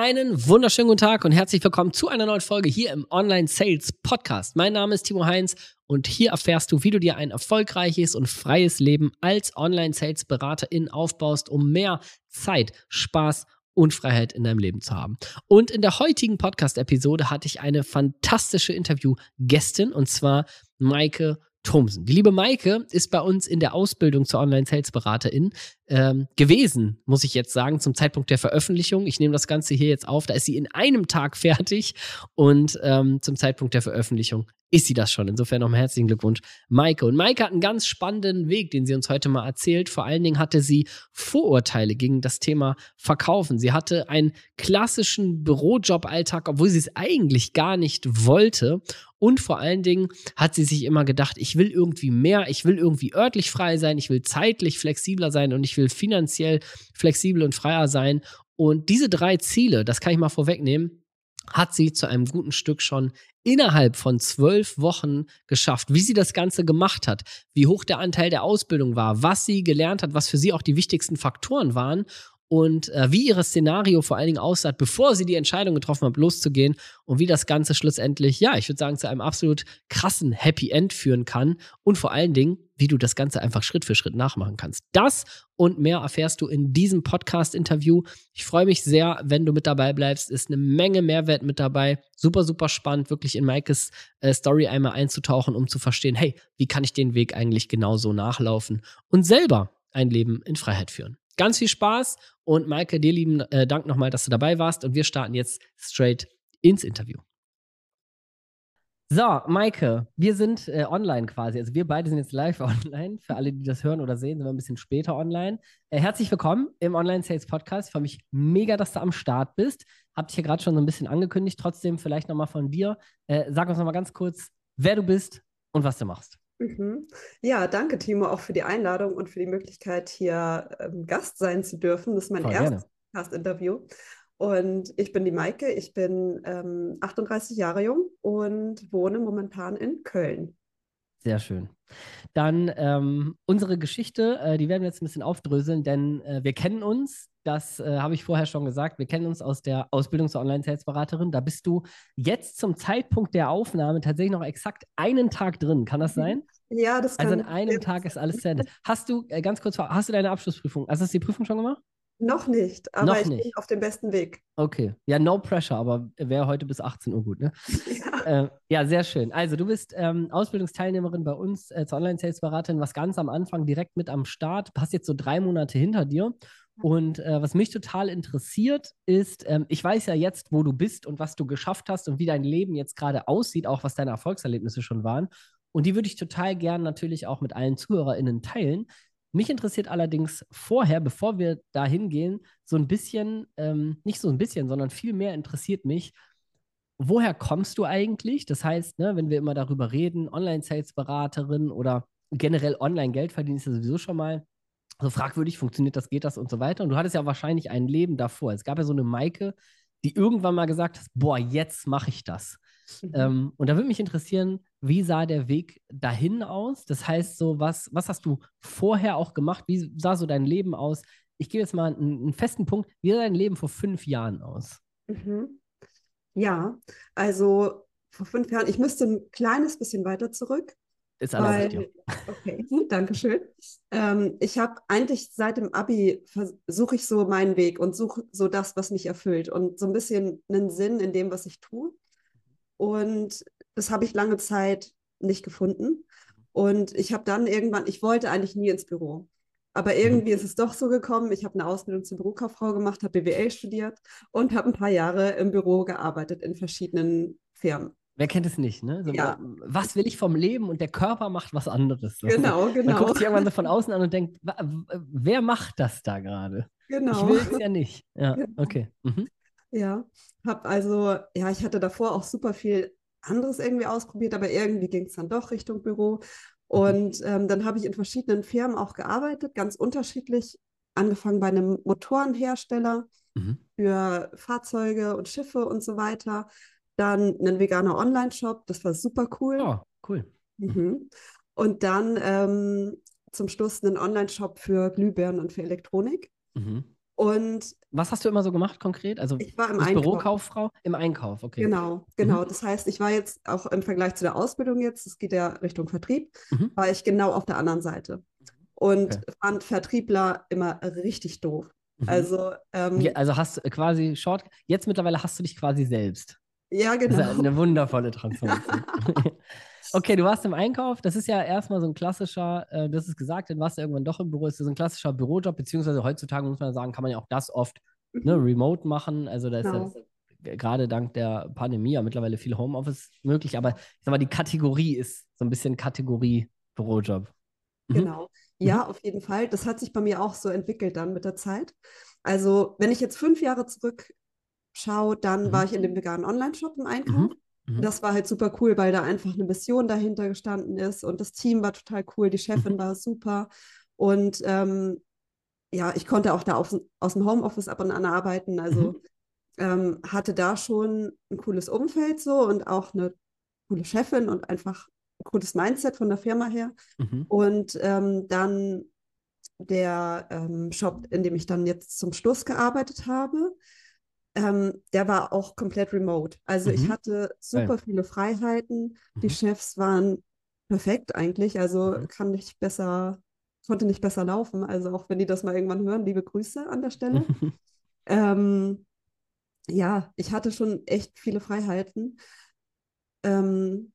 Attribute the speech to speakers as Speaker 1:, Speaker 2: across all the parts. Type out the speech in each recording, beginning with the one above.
Speaker 1: Einen wunderschönen guten Tag und herzlich willkommen zu einer neuen Folge hier im Online Sales Podcast. Mein Name ist Timo Heinz und hier erfährst du, wie du dir ein erfolgreiches und freies Leben als Online Sales Beraterin aufbaust, um mehr Zeit, Spaß und Freiheit in deinem Leben zu haben. Und in der heutigen Podcast-Episode hatte ich eine fantastische Interview-Gästin und zwar Maike Thomsen. Die liebe Maike ist bei uns in der Ausbildung zur Online-Sales-Beraterin ähm, gewesen, muss ich jetzt sagen, zum Zeitpunkt der Veröffentlichung. Ich nehme das Ganze hier jetzt auf. Da ist sie in einem Tag fertig und ähm, zum Zeitpunkt der Veröffentlichung ist sie das schon. Insofern nochmal herzlichen Glückwunsch, Maike. Und Maike hat einen ganz spannenden Weg, den sie uns heute mal erzählt. Vor allen Dingen hatte sie Vorurteile gegen das Thema Verkaufen. Sie hatte einen klassischen Bürojob-Alltag, obwohl sie es eigentlich gar nicht wollte. Und vor allen Dingen hat sie sich immer gedacht, ich will irgendwie mehr, ich will irgendwie örtlich frei sein, ich will zeitlich flexibler sein und ich will finanziell flexibel und freier sein. Und diese drei Ziele, das kann ich mal vorwegnehmen, hat sie zu einem guten Stück schon innerhalb von zwölf Wochen geschafft. Wie sie das Ganze gemacht hat, wie hoch der Anteil der Ausbildung war, was sie gelernt hat, was für sie auch die wichtigsten Faktoren waren und äh, wie ihr Szenario vor allen Dingen aussah, bevor sie die Entscheidung getroffen hat, loszugehen und wie das Ganze schlussendlich, ja, ich würde sagen, zu einem absolut krassen Happy End führen kann und vor allen Dingen, wie du das Ganze einfach Schritt für Schritt nachmachen kannst. Das und mehr erfährst du in diesem Podcast-Interview. Ich freue mich sehr, wenn du mit dabei bleibst. Ist eine Menge Mehrwert mit dabei. Super, super spannend, wirklich in Maikes äh, Story einmal einzutauchen, um zu verstehen, hey, wie kann ich den Weg eigentlich genauso nachlaufen und selber ein Leben in Freiheit führen. Ganz viel Spaß und Maike, dir lieben äh, Dank nochmal, dass du dabei warst und wir starten jetzt straight ins Interview. So, Maike, wir sind äh, online quasi. Also wir beide sind jetzt live online. Für alle, die das hören oder sehen, sind wir ein bisschen später online. Äh, herzlich willkommen im Online Sales Podcast. Ich freue mich mega, dass du am Start bist. Hab dich hier gerade schon so ein bisschen angekündigt. Trotzdem vielleicht nochmal von dir. Äh, sag uns nochmal ganz kurz, wer du bist und was du machst.
Speaker 2: Mhm. Ja, danke, Timo, auch für die Einladung und für die Möglichkeit, hier ähm, Gast sein zu dürfen. Das ist mein Voll erstes Podcast-Interview. Und ich bin die Maike, ich bin ähm, 38 Jahre jung und wohne momentan in Köln.
Speaker 1: Sehr schön. Dann ähm, unsere Geschichte, äh, die werden wir jetzt ein bisschen aufdröseln, denn äh, wir kennen uns. Das äh, habe ich vorher schon gesagt. Wir kennen uns aus der Ausbildung zur Online-Sales-Beraterin. Da bist du jetzt zum Zeitpunkt der Aufnahme tatsächlich noch exakt einen Tag drin. Kann das mhm. sein?
Speaker 2: Ja, das
Speaker 1: kann. Also in einem Tag ist alles zu Ende. Hast du, äh, ganz kurz, hast du deine Abschlussprüfung, also hast du die Prüfung schon gemacht?
Speaker 2: Noch nicht, aber Noch ich nicht. bin auf dem besten Weg.
Speaker 1: Okay. Ja, no pressure, aber wäre heute bis 18 Uhr gut, ne? Ja, äh, ja sehr schön. Also, du bist ähm, Ausbildungsteilnehmerin bei uns äh, zur Online-Sales-Beraterin, was ganz am Anfang direkt mit am Start. Hast jetzt so drei Monate hinter dir. Und äh, was mich total interessiert, ist, ähm, ich weiß ja jetzt, wo du bist und was du geschafft hast und wie dein Leben jetzt gerade aussieht, auch was deine Erfolgserlebnisse schon waren. Und die würde ich total gern natürlich auch mit allen ZuhörerInnen teilen. Mich interessiert allerdings vorher, bevor wir da hingehen, so ein bisschen, ähm, nicht so ein bisschen, sondern viel mehr interessiert mich, woher kommst du eigentlich? Das heißt, ne, wenn wir immer darüber reden, Online-Sales-Beraterin oder generell Online-Geld verdienen, ist ja sowieso schon mal so fragwürdig, funktioniert das, geht das und so weiter. Und du hattest ja wahrscheinlich ein Leben davor. Es gab ja so eine Maike, die irgendwann mal gesagt hat, boah, jetzt mache ich das. Mhm. Ähm, und da würde mich interessieren, wie sah der Weg dahin aus? Das heißt, so was, was hast du vorher auch gemacht? Wie sah so dein Leben aus? Ich gebe jetzt mal einen, einen festen Punkt. Wie sah dein Leben vor fünf Jahren aus?
Speaker 2: Mhm. Ja, also vor fünf Jahren, ich müsste ein kleines bisschen weiter zurück.
Speaker 1: Ist alles weil,
Speaker 2: Okay, danke schön. Ähm, ich habe eigentlich seit dem Abi versuche ich so meinen Weg und suche so das, was mich erfüllt und so ein bisschen einen Sinn in dem, was ich tue. Und das habe ich lange Zeit nicht gefunden. Und ich habe dann irgendwann, ich wollte eigentlich nie ins Büro. Aber mhm. irgendwie ist es doch so gekommen. Ich habe eine Ausbildung zur Bürokauffrau gemacht, habe BWL studiert und habe ein paar Jahre im Büro gearbeitet in verschiedenen Firmen.
Speaker 1: Wer kennt es nicht, ne? So, ja. Was will ich vom Leben und der Körper macht was anderes. So.
Speaker 2: Genau, genau.
Speaker 1: Man guckt sich irgendwann so von außen an und denkt, wer macht das da gerade?
Speaker 2: Genau.
Speaker 1: Ich will es ja nicht. Ja, genau. okay. Mhm.
Speaker 2: Ja, habe also, ja, ich hatte davor auch super viel anderes irgendwie ausprobiert, aber irgendwie ging es dann doch Richtung Büro. Mhm. Und ähm, dann habe ich in verschiedenen Firmen auch gearbeitet, ganz unterschiedlich. Angefangen bei einem Motorenhersteller mhm. für Fahrzeuge und Schiffe und so weiter. Dann einen veganer Online-Shop, das war super cool.
Speaker 1: Oh, cool.
Speaker 2: Mhm. Und dann ähm, zum Schluss einen Online-Shop für Glühbirnen und für Elektronik. Mhm. Und
Speaker 1: Was hast du immer so gemacht konkret? Also
Speaker 2: Ich war im Einkauf.
Speaker 1: Bürokauffrau? Im Einkauf, okay.
Speaker 2: Genau, genau. Das heißt, ich war jetzt auch im Vergleich zu der Ausbildung jetzt, es geht ja Richtung Vertrieb,
Speaker 1: Mhm.
Speaker 2: war ich genau auf der anderen Seite und
Speaker 1: Okay.
Speaker 2: fand Vertriebler immer richtig doof.
Speaker 1: Mhm.
Speaker 2: Also, ähm,
Speaker 1: Ja, also hast du quasi Short, jetzt mittlerweile hast du dich quasi selbst.
Speaker 2: ja,
Speaker 1: Das ist ja
Speaker 2: genau.
Speaker 1: eine wundervolle Transformation. okay, du warst im Einkauf. Das ist ja erstmal so ein klassischer, äh, das ist gesagt, dann warst du irgendwann doch im Büro. Das ist so ein klassischer Bürojob, beziehungsweise heutzutage muss man sagen, kann man ja auch das oft ne, remote machen. Also da ist
Speaker 2: Genau.
Speaker 1: ja gerade dank der Pandemie ja mittlerweile viel Homeoffice möglich. Aber ich sag mal, die Kategorie ist so ein bisschen Kategorie Bürojob. Mhm.
Speaker 2: Genau. Ja, auf jeden Fall. Das hat sich bei mir auch so entwickelt dann mit der Zeit. Also, wenn ich jetzt fünf Jahre zurückschaue, dann
Speaker 1: Mhm.
Speaker 2: war ich in dem veganen Online-Shop im Einkauf.
Speaker 1: Mhm.
Speaker 2: Das war halt super cool, weil da einfach eine Mission dahinter gestanden ist und das Team war total cool, die Chefin
Speaker 1: Mhm.
Speaker 2: war super und ähm, ja, ich konnte auch da aus, aus dem Homeoffice ab und an arbeiten, also
Speaker 1: Mhm.
Speaker 2: ähm, hatte da schon ein cooles Umfeld so und auch eine coole Chefin und einfach ein cooles Mindset von der Firma her.
Speaker 1: Mhm.
Speaker 2: Und ähm, dann der ähm, Shop, in dem ich dann jetzt zum Schluss gearbeitet habe, ähm, der war auch komplett remote. Also ich
Speaker 1: Mhm.
Speaker 2: hatte super viele Freiheiten. Die
Speaker 1: Mhm.
Speaker 2: Chefs waren perfekt eigentlich. Also
Speaker 1: Mhm.
Speaker 2: kann nicht besser, konnte nicht besser laufen. Also auch wenn die das mal irgendwann hören, liebe Grüße an der Stelle. Ähm, ja, ich hatte schon echt viele Freiheiten. Ähm,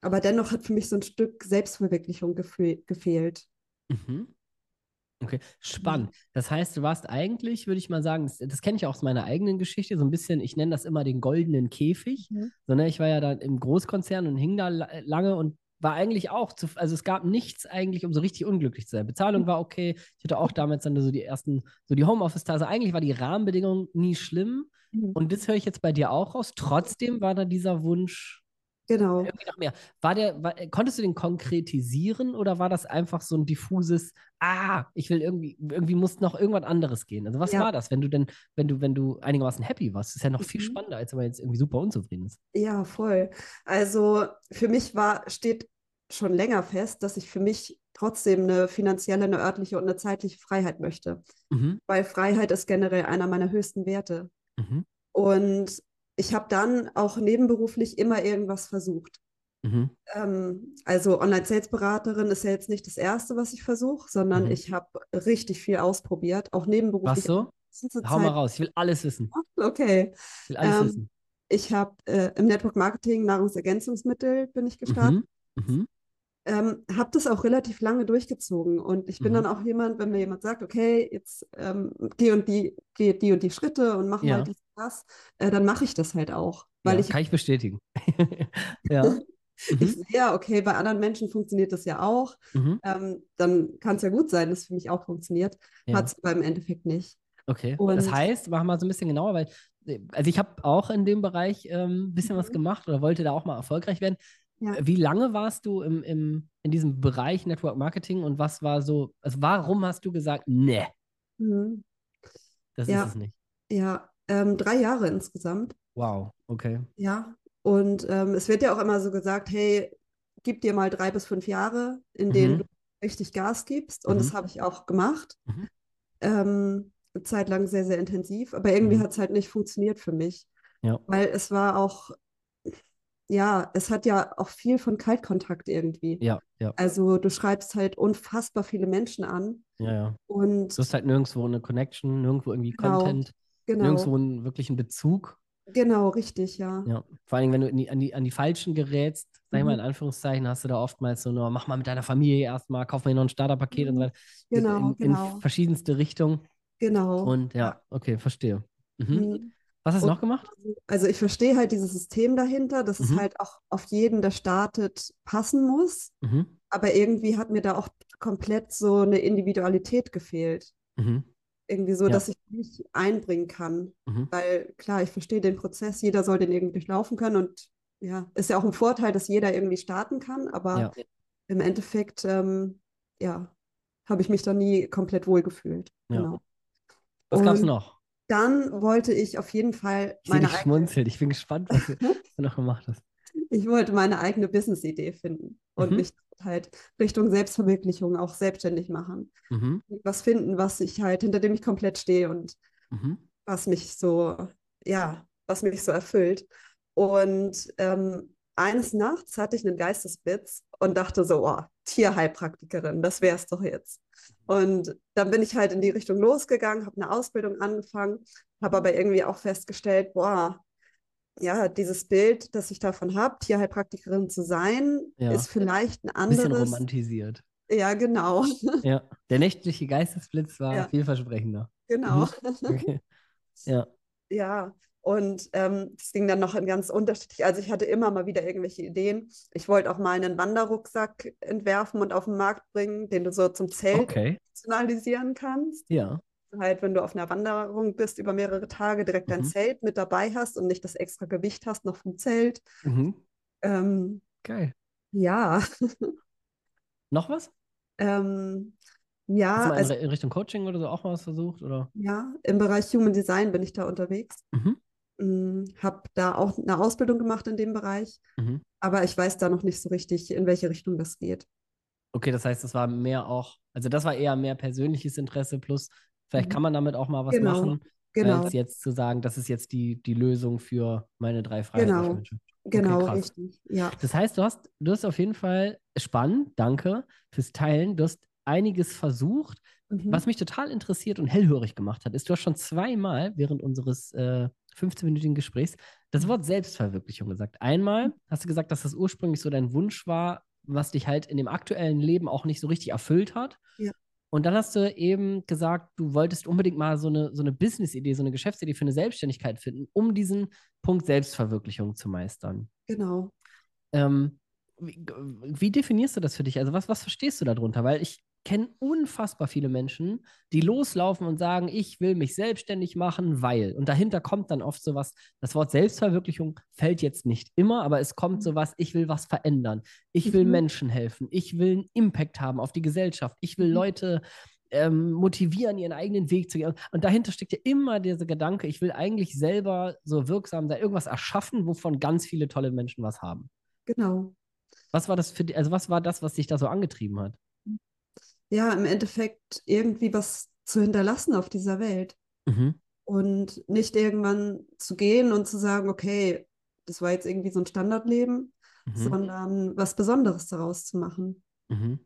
Speaker 2: aber dennoch hat für mich so ein Stück Selbstverwirklichung gefe gefehlt.
Speaker 1: Mhm. Okay, spannend. Das heißt, du warst eigentlich, würde ich mal sagen, das, das kenne ich auch aus meiner eigenen Geschichte, so ein bisschen, ich nenne das immer den goldenen Käfig.
Speaker 2: Mhm.
Speaker 1: So, ne, ich war ja da im Großkonzern und hing da la- lange und war eigentlich auch, zu, also es gab nichts eigentlich, um so richtig unglücklich zu sein. Bezahlung war okay. Ich hatte auch damals dann so die ersten, so die Homeoffice-Tage. Also eigentlich war die Rahmenbedingung nie schlimm.
Speaker 2: Mhm.
Speaker 1: Und das höre ich jetzt bei dir auch raus. Trotzdem war da dieser Wunsch,
Speaker 2: Genau.
Speaker 1: irgendwie noch mehr. War der, war, konntest du den konkretisieren oder war das einfach so ein diffuses, ah, ich will irgendwie, irgendwie muss noch irgendwas anderes gehen? Also was
Speaker 2: Ja.
Speaker 1: war das, wenn du denn, wenn du, wenn du einigermaßen happy warst? Das ist ja noch viel
Speaker 2: Mhm.
Speaker 1: spannender, als wenn man jetzt irgendwie super unzufrieden ist.
Speaker 2: Ja, voll. Also für mich war, steht schon länger fest, dass ich für mich trotzdem eine finanzielle, eine örtliche und eine zeitliche Freiheit möchte.
Speaker 1: Mhm.
Speaker 2: Weil Freiheit ist generell einer meiner höchsten Werte.
Speaker 1: Mhm.
Speaker 2: Und ich habe dann auch nebenberuflich immer irgendwas versucht.
Speaker 1: Mhm.
Speaker 2: Ähm, also Online-Sales-Beraterin ist ja jetzt nicht das Erste, was ich versuche, sondern
Speaker 1: Mhm.
Speaker 2: ich habe richtig viel ausprobiert, auch nebenberuflich.
Speaker 1: Was so?
Speaker 2: Zur
Speaker 1: Hau mal raus, ich will alles wissen.
Speaker 2: Okay.
Speaker 1: Ich will alles
Speaker 2: Ähm,
Speaker 1: wissen.
Speaker 2: Ich habe äh, im Network Marketing Nahrungsergänzungsmittel bin ich gestartet.
Speaker 1: Mhm. Mhm.
Speaker 2: Ähm, habe das auch relativ lange durchgezogen und ich bin
Speaker 1: Mhm.
Speaker 2: dann auch jemand, wenn mir jemand sagt, okay, jetzt ähm, geh und die, geh die und die Schritte und mach
Speaker 1: Ja.
Speaker 2: mal dies das, äh, dann mache ich das halt auch, weil
Speaker 1: ja,
Speaker 2: ich,
Speaker 1: kann ich bestätigen. ja.
Speaker 2: ich
Speaker 1: Mhm.
Speaker 2: sehe, ja, okay, bei anderen Menschen funktioniert das ja auch,
Speaker 1: Mhm.
Speaker 2: ähm, dann kann es ja gut sein, dass es für mich auch funktioniert,
Speaker 1: Ja.
Speaker 2: hat es aber im Endeffekt nicht.
Speaker 1: Okay. das
Speaker 2: Und-
Speaker 1: heißt, machen wir mal so ein bisschen genauer, weil, äh, also ich habe auch in dem Bereich ähm, ein bisschen was
Speaker 2: Mhm.
Speaker 1: gemacht oder wollte da auch mal erfolgreich werden.
Speaker 2: Ja.
Speaker 1: Wie lange warst du im, im, in diesem Bereich Network Marketing und was war so, also warum hast du gesagt, nee,
Speaker 2: Mhm.
Speaker 1: das
Speaker 2: Ja.
Speaker 1: ist es nicht?
Speaker 2: Ja, ähm, drei Jahre insgesamt.
Speaker 1: Wow, okay.
Speaker 2: Ja, und ähm, es wird ja auch immer so gesagt, hey, gib dir mal drei bis fünf Jahre, in denen
Speaker 1: Mhm.
Speaker 2: du richtig Gas gibst. Und das
Speaker 1: Mhm.
Speaker 2: habe ich auch gemacht.
Speaker 1: Mhm.
Speaker 2: Ähm, eine Zeit lang sehr, sehr intensiv. Aber irgendwie
Speaker 1: Mhm.
Speaker 2: hat es halt nicht funktioniert für mich.
Speaker 1: Ja.
Speaker 2: Weil es war auch, ja, es hat ja auch viel von Kaltkontakt irgendwie.
Speaker 1: Ja, ja,
Speaker 2: Also du schreibst halt unfassbar viele Menschen an.
Speaker 1: ja, ja.
Speaker 2: Und
Speaker 1: Du hast halt nirgendwo eine Connection, nirgendwo irgendwie
Speaker 2: Genau,
Speaker 1: Content,
Speaker 2: genau,
Speaker 1: nirgendwo einen wirklichen Bezug.
Speaker 2: genau, richtig, ja.
Speaker 1: Ja. Vor allen Dingen, wenn du in die, an, die, an die Falschen gerätst, sag ich mal in
Speaker 2: Mhm.
Speaker 1: Anführungszeichen, hast du da oftmals so nur, mach mal mit deiner Familie erstmal, kauf hier noch ein Starterpaket und so
Speaker 2: Mhm.
Speaker 1: weiter.
Speaker 2: Genau,
Speaker 1: in, in
Speaker 2: genau,
Speaker 1: verschiedenste Richtungen.
Speaker 2: genau.
Speaker 1: Und ja, okay, verstehe. Mhm.
Speaker 2: Mhm.
Speaker 1: Was hast du noch gemacht?
Speaker 2: Also ich verstehe halt dieses System dahinter, dass es
Speaker 1: Mhm.
Speaker 2: halt auch auf jeden, der startet, passen muss.
Speaker 1: Mhm.
Speaker 2: Aber irgendwie hat mir da auch komplett so eine Individualität gefehlt. Irgendwie so,
Speaker 1: Ja.
Speaker 2: dass ich mich einbringen kann.
Speaker 1: Mhm.
Speaker 2: Weil klar, ich verstehe den Prozess, jeder soll den irgendwie durchlaufen können. Und ja, ist ja auch ein Vorteil, dass jeder irgendwie starten kann. Aber
Speaker 1: Ja.
Speaker 2: im Endeffekt, ähm, ja, habe ich mich da nie komplett wohl gefühlt.
Speaker 1: Ja.
Speaker 2: Genau.
Speaker 1: Was gab's
Speaker 2: Und
Speaker 1: noch?
Speaker 2: Dann wollte ich auf jeden Fall
Speaker 1: Ich
Speaker 2: meine
Speaker 1: dich
Speaker 2: eigene
Speaker 1: schmunzeln. Ich bin gespannt, was du noch gemacht hast.
Speaker 2: Ich wollte meine eigene Business-Idee finden und
Speaker 1: Mhm.
Speaker 2: mich halt Richtung Selbstverwirklichung auch selbstständig machen.
Speaker 1: Mhm.
Speaker 2: Was finden, was ich halt, hinter dem ich komplett stehe. Und mhm. was mich so, ja, was mich so erfüllt. Und ähm, eines Nachts hatte ich einen Geistesblitz und dachte so, oh, Tierheilpraktikerin, das wäre es doch jetzt. Und dann bin ich halt in die Richtung losgegangen, habe eine Ausbildung angefangen, habe aber irgendwie auch festgestellt, boah, ja, dieses Bild, das ich davon habe, Tierheilpraktikerin zu sein, ja. ist vielleicht ein anderes.
Speaker 1: Bisschen romantisiert.
Speaker 2: Ja, genau.
Speaker 1: Ja, der nächtliche Geistesblitz war ja. vielversprechender.
Speaker 2: Genau. Mhm. Okay. Ja. Ja, und ähm, das ging dann noch in ganz unterschiedlich. Also ich hatte immer mal wieder irgendwelche Ideen. Ich wollte auch mal einen Wanderrucksack entwerfen und auf den Markt bringen, den du so zum Zelt okay. personalisieren kannst.
Speaker 1: Ja.
Speaker 2: Halt, wenn du auf einer Wanderung bist über mehrere Tage, direkt dein mhm. Zelt mit dabei hast und nicht das extra Gewicht hast noch vom Zelt.
Speaker 1: Mhm.
Speaker 2: Ähm,
Speaker 1: Geil.
Speaker 2: Ja.
Speaker 1: noch was?
Speaker 2: Ähm, ja.
Speaker 1: Hast du mal also, in Richtung Coaching oder so auch mal was versucht? Oder?
Speaker 2: Ja, im Bereich Human Design bin ich da unterwegs.
Speaker 1: Mhm.
Speaker 2: Hm, habe da auch eine Ausbildung gemacht in dem Bereich, mhm. aber ich weiß da noch nicht so richtig, in welche Richtung das geht.
Speaker 1: Okay, das heißt, das war mehr auch, also das war eher mehr persönliches Interesse plus, vielleicht mhm. kann man damit auch mal was
Speaker 2: genau.
Speaker 1: machen,
Speaker 2: genau.
Speaker 1: als jetzt zu sagen, das ist jetzt die, die Lösung für meine drei Freiheiten.
Speaker 2: Genau, genau richtig. Ja.
Speaker 1: Das heißt, du hast, du hast auf jeden Fall spannend, danke fürs Teilen. Du hast einiges versucht. Mhm. Was mich total interessiert und hellhörig gemacht hat, ist, du hast schon zweimal während unseres äh, 15-minütigen Gesprächs das Wort Selbstverwirklichung gesagt. Einmal hast du gesagt, dass das ursprünglich so dein Wunsch war, was dich halt in dem aktuellen Leben auch nicht so richtig erfüllt hat.
Speaker 2: Ja.
Speaker 1: Und dann hast du eben gesagt, du wolltest unbedingt mal so eine, so eine Business-Idee, so eine Geschäftsidee für eine Selbstständigkeit finden, um diesen Punkt Selbstverwirklichung zu meistern.
Speaker 2: Genau.
Speaker 1: Ähm, wie, wie, definierst du das für dich? Also, was, was verstehst du darunter? Weil ich kenne unfassbar viele Menschen, die loslaufen und sagen, ich will mich selbstständig machen, weil. Und dahinter kommt dann oft sowas, das Wort Selbstverwirklichung fällt jetzt nicht immer, aber es kommt sowas, ich will was verändern. Ich will mhm. Menschen helfen. Ich will einen Impact haben auf die Gesellschaft. Ich will mhm. Leute ähm, motivieren, ihren eigenen Weg zu gehen. Und dahinter steckt ja immer dieser Gedanke, ich will eigentlich selber so wirksam sein, irgendwas erschaffen, wovon ganz viele tolle Menschen was haben.
Speaker 2: Genau.
Speaker 1: Was war das für die, also was war das, was dich da so angetrieben hat?
Speaker 2: Ja, im Endeffekt irgendwie was zu hinterlassen auf dieser Welt.
Speaker 1: Mhm.
Speaker 2: Und nicht irgendwann zu gehen und zu sagen, okay, das war jetzt irgendwie so ein Standardleben, mhm. sondern was Besonderes daraus zu machen.
Speaker 1: Mhm.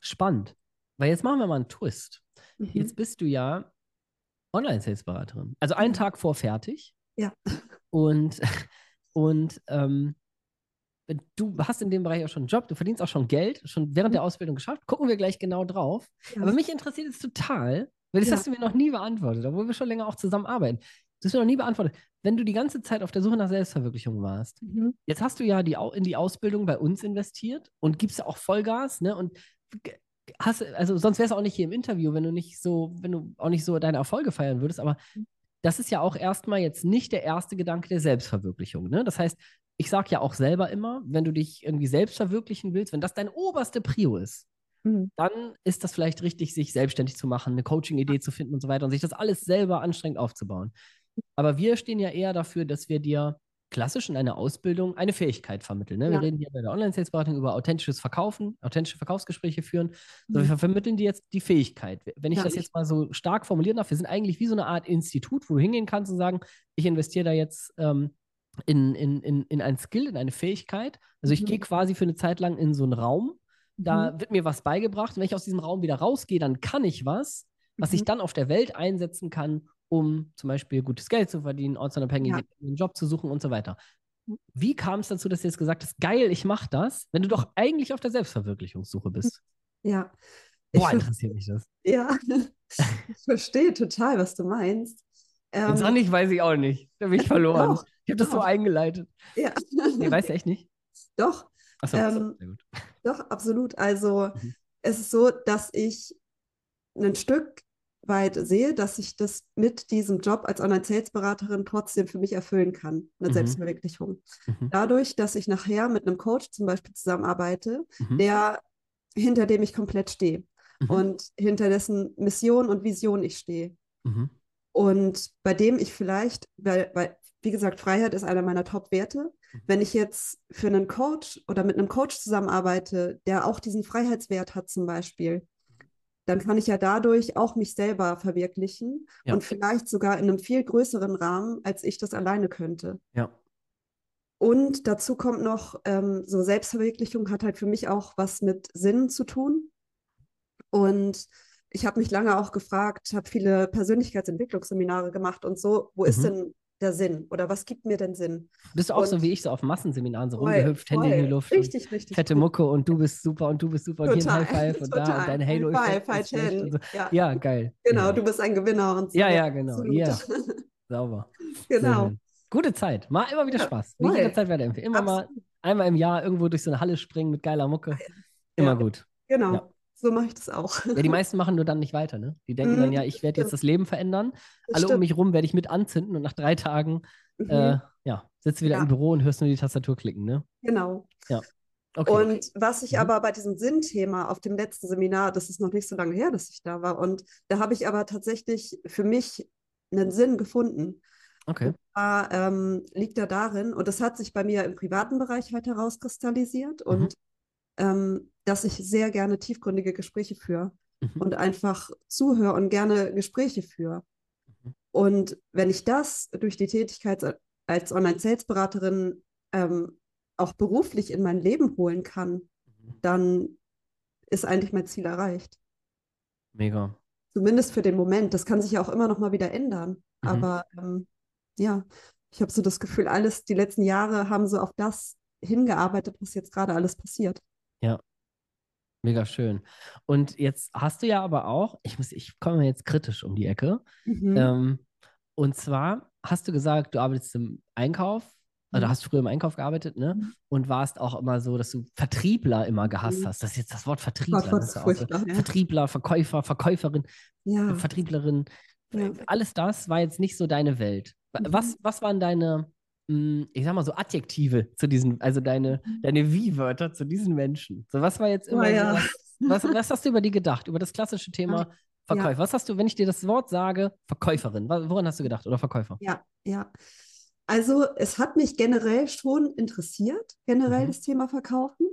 Speaker 1: Spannend. Weil jetzt machen wir mal einen Twist. Mhm. Jetzt bist du ja Online-Sales-Beraterin. Also einen Tag vor fertig.
Speaker 2: Ja.
Speaker 1: Und, und ähm, du hast in dem Bereich auch schon einen Job, du verdienst auch schon Geld, schon während der. Ausbildung geschafft. Gucken wir gleich genau drauf. Ja. Aber mich interessiert es total, weil das ja. hast du mir noch nie beantwortet, obwohl wir schon länger auch zusammenarbeiten. Das hast du mir noch nie beantwortet. Wenn du die ganze Zeit auf der Suche nach Selbstverwirklichung warst, mhm. jetzt hast du ja die, in die Ausbildung bei uns investiert und gibst ja auch Vollgas, ne? Und hast, also sonst wärst du auch nicht hier im Interview, wenn du nicht so, wenn du auch nicht so deine Erfolge feiern würdest, aber mhm. das ist ja auch erstmal jetzt nicht der erste Gedanke der Selbstverwirklichung. Ne? Das heißt, ich sage ja auch selber immer, wenn du dich irgendwie selbst verwirklichen willst, wenn das deine oberste Prio ist, mhm. dann ist das vielleicht richtig, sich selbstständig zu machen, eine Coaching-Idee zu finden und so weiter und sich das alles selber anstrengend aufzubauen. Aber wir stehen ja eher dafür, dass wir dir klassisch in einer Ausbildung eine Fähigkeit vermitteln. Ne? Ja. Wir reden hier bei der Online-Sales-Beratung über authentisches Verkaufen, authentische Verkaufsgespräche führen. Mhm. wir vermitteln dir jetzt die Fähigkeit. Wenn ich ja, das jetzt mal so stark formulieren darf, wir sind eigentlich wie so eine Art Institut, wo du hingehen kannst und sagen, ich investiere da jetzt ähm, in, in, in, in ein Skill, in eine Fähigkeit. Also ich mhm. gehe quasi für eine Zeit lang in so einen Raum, da mhm. wird mir was beigebracht. Und wenn ich aus diesem Raum wieder rausgehe, dann kann ich was, was mhm. ich dann auf der Welt einsetzen kann, um zum Beispiel gutes Geld zu verdienen, ortsunabhängig ja. einen Job zu suchen und so weiter. Wie kam es dazu, dass du jetzt gesagt hast, geil, ich mache das, wenn du doch eigentlich auf der Selbstverwirklichungssuche bist?
Speaker 2: Ja.
Speaker 1: Boah, interessiert mich das.
Speaker 2: Ja, ich verstehe total, was du meinst.
Speaker 1: Ähm, Jetzt nicht, weiß ich auch nicht. Da bin ich verloren. Doch, ich habe das so eingeleitet.
Speaker 2: Ja.
Speaker 1: Nee, weißt du echt nicht?
Speaker 2: Doch.
Speaker 1: Achso, ähm,
Speaker 2: sehr gut. Doch, absolut. Also mhm. es ist so, dass ich ein Stück weit sehe, dass ich das mit diesem Job als Online-Sales-Beraterin trotzdem für mich erfüllen kann, eine mhm. Selbstverwirklichung. Mhm. Dadurch, dass ich nachher mit einem Coach zum Beispiel zusammenarbeite, mhm. der hinter dem ich komplett stehe mhm. und hinter dessen Mission und Vision ich stehe. Und bei dem ich vielleicht, weil, weil wie gesagt, Freiheit ist einer meiner Top-Werte. Mhm. Wenn ich jetzt für einen Coach oder mit einem Coach zusammenarbeite, der auch diesen Freiheitswert hat zum Beispiel, dann kann ich ja dadurch auch mich selber verwirklichen
Speaker 1: Ja.
Speaker 2: und vielleicht sogar in einem viel größeren Rahmen, als ich das alleine könnte.
Speaker 1: Ja.
Speaker 2: Und dazu kommt noch, ähm, so Selbstverwirklichung hat halt für mich auch was mit Sinn zu tun. Und ich habe mich lange auch gefragt, habe viele Persönlichkeitsentwicklungsseminare gemacht und so, wo ist
Speaker 1: Mhm.
Speaker 2: denn der Sinn oder was gibt mir denn Sinn?
Speaker 1: Bist du auch so
Speaker 2: Und-
Speaker 1: wie ich, so auf Massenseminaren so
Speaker 2: Voll,
Speaker 1: rumgehüpft, Hände in die
Speaker 2: voll.
Speaker 1: Luft,
Speaker 2: Richtig, richtig.
Speaker 1: fette
Speaker 2: gut.
Speaker 1: Mucke und du bist super und du bist super und hier ein
Speaker 2: Total,
Speaker 1: High Five und da und
Speaker 2: total.
Speaker 1: dein halo
Speaker 2: High Five,
Speaker 1: ist so.
Speaker 2: Ja,
Speaker 1: Ja, geil.
Speaker 2: genau,
Speaker 1: Ja.
Speaker 2: du bist ein Gewinner und so.
Speaker 1: Ja, ja, genau. Ja. Sauber.
Speaker 2: Genau.
Speaker 1: schön. Gute Zeit. Mal immer wieder
Speaker 2: Ja,
Speaker 1: Spaß.
Speaker 2: Voll.
Speaker 1: jederzeit weiterempfehlen. Immer mal
Speaker 2: Absolut.
Speaker 1: einmal im Jahr irgendwo durch so eine Halle springen mit geiler Mucke. Immer
Speaker 2: Ja.
Speaker 1: gut.
Speaker 2: Genau,
Speaker 1: Ja.
Speaker 2: So mache ich das auch.
Speaker 1: Ja, die meisten machen nur dann nicht weiter, ne? Die denken
Speaker 2: Mhm,
Speaker 1: dann, ja, ich werde jetzt das Leben verändern.
Speaker 2: Das
Speaker 1: Alle um
Speaker 2: stimmt.
Speaker 1: mich rum werde ich mit anzünden und nach drei Tagen,
Speaker 2: Mhm,
Speaker 1: äh, ja, sitzt du wieder
Speaker 2: Ja.
Speaker 1: im Büro und hörst nur die Tastatur klicken, ne?
Speaker 2: genau.
Speaker 1: Okay.
Speaker 2: Und was ich
Speaker 1: Mhm.
Speaker 2: aber bei diesem Sinnthema auf dem letzten Seminar, das ist noch nicht so lange her, dass ich da war, und da habe ich aber tatsächlich für mich einen Sinn gefunden.
Speaker 1: okay.
Speaker 2: Zwar, ähm, liegt er darin, und das hat sich bei mir im privaten Bereich halt herauskristallisiert,
Speaker 1: Mhm.
Speaker 2: und ähm, dass ich sehr gerne tiefgründige Gespräche führe
Speaker 1: Mhm.
Speaker 2: und einfach zuhöre und gerne Gespräche führe.
Speaker 1: Mhm.
Speaker 2: Und wenn ich das durch die Tätigkeit als- Online-Sales-Beraterin ähm, auch beruflich in mein Leben holen kann,
Speaker 1: Mhm.
Speaker 2: dann ist eigentlich mein Ziel erreicht.
Speaker 1: Mega.
Speaker 2: Zumindest für den Moment. Das kann sich ja auch immer noch mal wieder ändern.
Speaker 1: Mhm.
Speaker 2: Aber ähm, ja, ich habe so das Gefühl, alles, die letzten Jahre haben so auf das hingearbeitet, was jetzt gerade alles passiert.
Speaker 1: Mega schön. Und jetzt hast du ja aber auch, ich muss, ich komme jetzt kritisch um die Ecke.
Speaker 2: Mhm.
Speaker 1: Ähm, und zwar hast du gesagt, du arbeitest im Einkauf, also
Speaker 2: Mhm.
Speaker 1: hast früher im Einkauf gearbeitet, ne?
Speaker 2: Mhm.
Speaker 1: Und warst auch immer so, dass du Vertriebler immer gehasst
Speaker 2: Mhm.
Speaker 1: hast. Das ist jetzt das Wort Vertriebler. Das auch so.
Speaker 2: ja.
Speaker 1: Vertriebler, Verkäufer, Verkäuferin,
Speaker 2: Ja,
Speaker 1: Vertrieblerin.
Speaker 2: ja.
Speaker 1: Alles das war jetzt nicht so deine Welt.
Speaker 2: Mhm.
Speaker 1: Was, was waren deine, ich sag mal so Adjektive zu diesen, also deine,
Speaker 2: Mhm.
Speaker 1: deine Wie-Wörter zu diesen Menschen? So, was war jetzt immer
Speaker 2: Oh, ja.
Speaker 1: so, was, was hast du über die gedacht? Über das klassische Thema Verkäufer. Was hast du, wenn ich dir das Wort sage, Verkäuferin? Woran hast du gedacht? Oder Verkäufer?
Speaker 2: Ja, ja. Also es hat mich generell schon interessiert, generell
Speaker 1: Mhm.
Speaker 2: das Thema Verkaufen.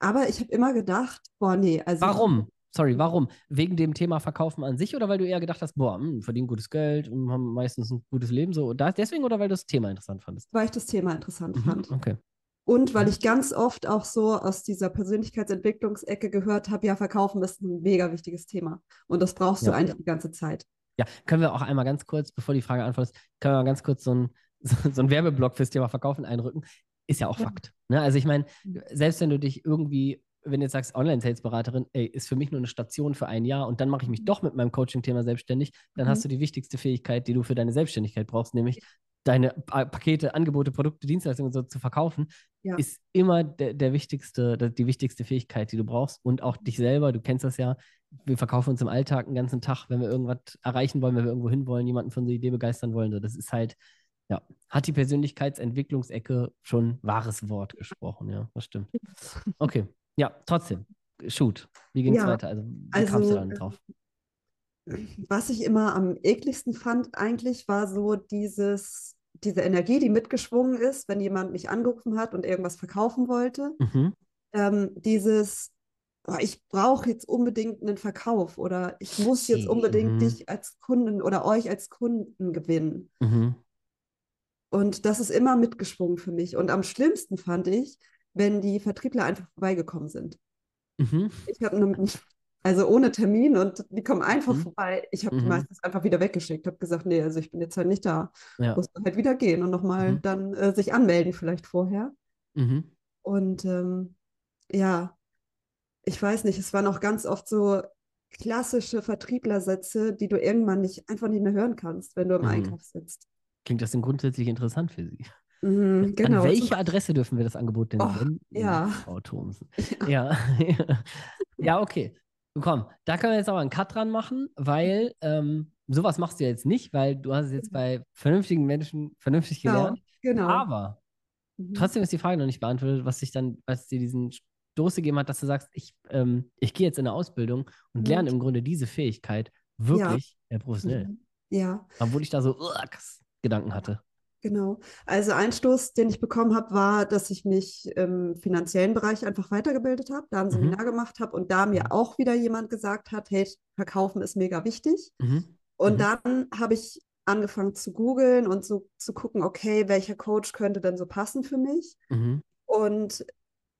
Speaker 2: Aber ich habe immer gedacht, boah, nee, also
Speaker 1: Warum? Sorry, warum? Wegen dem Thema Verkaufen an sich oder weil du eher gedacht hast, boah, mh, verdienen gutes Geld und haben meistens ein gutes Leben so? Deswegen oder weil du das Thema interessant fandest?
Speaker 2: weil ich das Thema interessant
Speaker 1: Mhm,
Speaker 2: fand.
Speaker 1: Okay.
Speaker 2: Und weil ich ganz oft auch so aus dieser Persönlichkeitsentwicklungsecke gehört habe, ja, Verkaufen ist ein mega wichtiges Thema. Und das brauchst du
Speaker 1: Ja.
Speaker 2: eigentlich die ganze Zeit.
Speaker 1: Ja, können wir auch einmal ganz kurz, bevor die Frage antwortet, können wir mal ganz kurz so einen so einen Werbeblock fürs Thema Verkaufen einrücken? Ist ja auch
Speaker 2: Ja.
Speaker 1: Fakt. Ne? Also ich meine,
Speaker 2: Mhm.
Speaker 1: selbst wenn du dich irgendwie, wenn du jetzt sagst, Online-Sales-Beraterin, ey, ist für mich nur eine Station für ein Jahr und dann mache ich mich doch mit meinem Coaching-Thema selbstständig, dann
Speaker 2: Mhm.
Speaker 1: hast du die wichtigste Fähigkeit, die du für deine Selbstständigkeit brauchst, nämlich deine Pa- Pakete, Angebote, Produkte, Dienstleistungen so zu verkaufen,
Speaker 2: Ja.
Speaker 1: ist immer der, der wichtigste, der, die wichtigste Fähigkeit, die du brauchst. Und auch dich selber, du kennst das ja, wir verkaufen uns im Alltag einen ganzen Tag, wenn wir irgendwas erreichen wollen, wenn wir irgendwo hin wollen, jemanden von unserer Idee begeistern wollen. So, das ist halt, ja, hat die Persönlichkeitsentwicklungsecke schon wahres Wort gesprochen, ja, das stimmt. Okay, ja, trotzdem, shoot. Wie ging es
Speaker 2: Ja,
Speaker 1: weiter? Also, wie
Speaker 2: also,
Speaker 1: kamst du dann
Speaker 2: äh,
Speaker 1: drauf?
Speaker 2: Was ich immer am ekligsten fand eigentlich, war so dieses, diese Energie, die mitgeschwungen ist, wenn jemand mich angerufen hat und irgendwas verkaufen wollte.
Speaker 1: Mhm.
Speaker 2: Ähm, dieses, oh, ich brauche jetzt unbedingt einen Verkauf oder ich muss jetzt unbedingt
Speaker 1: mhm.
Speaker 2: dich als Kunden oder euch als Kunden gewinnen.
Speaker 1: Mhm.
Speaker 2: Und das ist immer mitgeschwungen für mich. Und am schlimmsten fand ich, wenn die Vertriebler einfach vorbeigekommen sind.
Speaker 1: Mhm.
Speaker 2: Ich habe ne, also ohne Termin und die kommen einfach
Speaker 1: Mhm.
Speaker 2: vorbei. Ich habe die
Speaker 1: Mhm.
Speaker 2: meistens einfach wieder weggeschickt, habe gesagt, nee, also ich bin jetzt halt nicht da.
Speaker 1: Ja.
Speaker 2: Muss halt wieder gehen und nochmal
Speaker 1: Mhm.
Speaker 2: dann äh, sich anmelden vielleicht vorher.
Speaker 1: Mhm.
Speaker 2: Und ähm, ja, ich weiß nicht, es waren auch ganz oft so klassische Vertrieblersätze, die du irgendwann nicht einfach nicht mehr hören kannst, wenn du im
Speaker 1: Mhm.
Speaker 2: Einkauf sitzt.
Speaker 1: Klingt das denn grundsätzlich interessant für Sie?
Speaker 2: Mhm, genau.
Speaker 1: An welche Adresse dürfen wir das Angebot denn
Speaker 2: Oh,
Speaker 1: senden,
Speaker 2: ja.
Speaker 1: Frau Thomsen? Ja. ja, okay. Komm, da können wir jetzt aber einen Cut dran machen, weil ähm, sowas machst du jetzt nicht, weil du hast es jetzt bei vernünftigen Menschen vernünftig
Speaker 2: Genau,
Speaker 1: gelernt.
Speaker 2: genau.
Speaker 1: Aber
Speaker 2: Mhm.
Speaker 1: trotzdem ist die Frage noch nicht beantwortet, was sich dann, was dir diesen Stoß gegeben hat, dass du sagst, ich, ähm, ich gehe jetzt in eine Ausbildung und
Speaker 2: Mhm.
Speaker 1: lerne im Grunde diese Fähigkeit wirklich äh, professionell.
Speaker 2: Mhm. Ja,
Speaker 1: Obwohl ich da so Gedanken hatte.
Speaker 2: Genau. Also ein Stoß, den ich bekommen habe, war, dass ich mich im finanziellen Bereich einfach weitergebildet habe, da ein
Speaker 1: Mhm.
Speaker 2: Seminar gemacht habe und da mir
Speaker 1: Mhm.
Speaker 2: auch wieder jemand gesagt hat, hey, verkaufen ist mega wichtig.
Speaker 1: Mhm.
Speaker 2: Und
Speaker 1: Mhm.
Speaker 2: dann habe ich angefangen zu googeln und so zu gucken, okay, welcher Coach könnte denn so passen für mich?
Speaker 1: Mhm.
Speaker 2: Und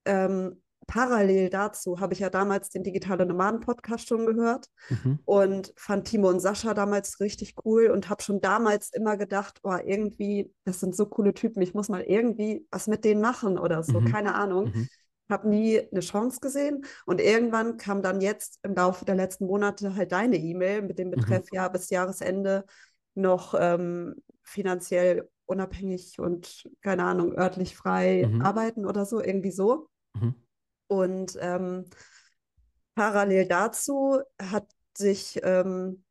Speaker 2: ähm, parallel dazu habe ich ja damals den Digitale Nomaden Podcast schon gehört
Speaker 1: Mhm.
Speaker 2: und fand Timo und Sascha damals richtig cool und habe schon damals immer gedacht, oh, irgendwie, das sind so coole Typen, ich muss mal irgendwie was mit denen machen oder so,
Speaker 1: Mhm.
Speaker 2: keine Ahnung.
Speaker 1: Mhm.
Speaker 2: Habe nie eine Chance gesehen und irgendwann kam dann jetzt im Laufe der letzten Monate halt deine E-Mail mit dem
Speaker 1: Mhm.
Speaker 2: Betreff, ja, bis Jahresende noch ähm, finanziell unabhängig und keine Ahnung, örtlich frei
Speaker 1: Mhm.
Speaker 2: arbeiten oder so, irgendwie so. Und ähm, parallel dazu hat sich, ähm,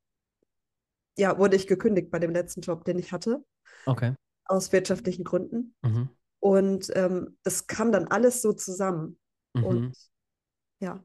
Speaker 2: ja, wurde ich gekündigt bei dem letzten Job, den ich hatte,
Speaker 1: Okay.
Speaker 2: aus wirtschaftlichen Gründen.
Speaker 1: Mhm.
Speaker 2: Und ähm, das kam dann alles so zusammen.
Speaker 1: Mhm.
Speaker 2: Und ja,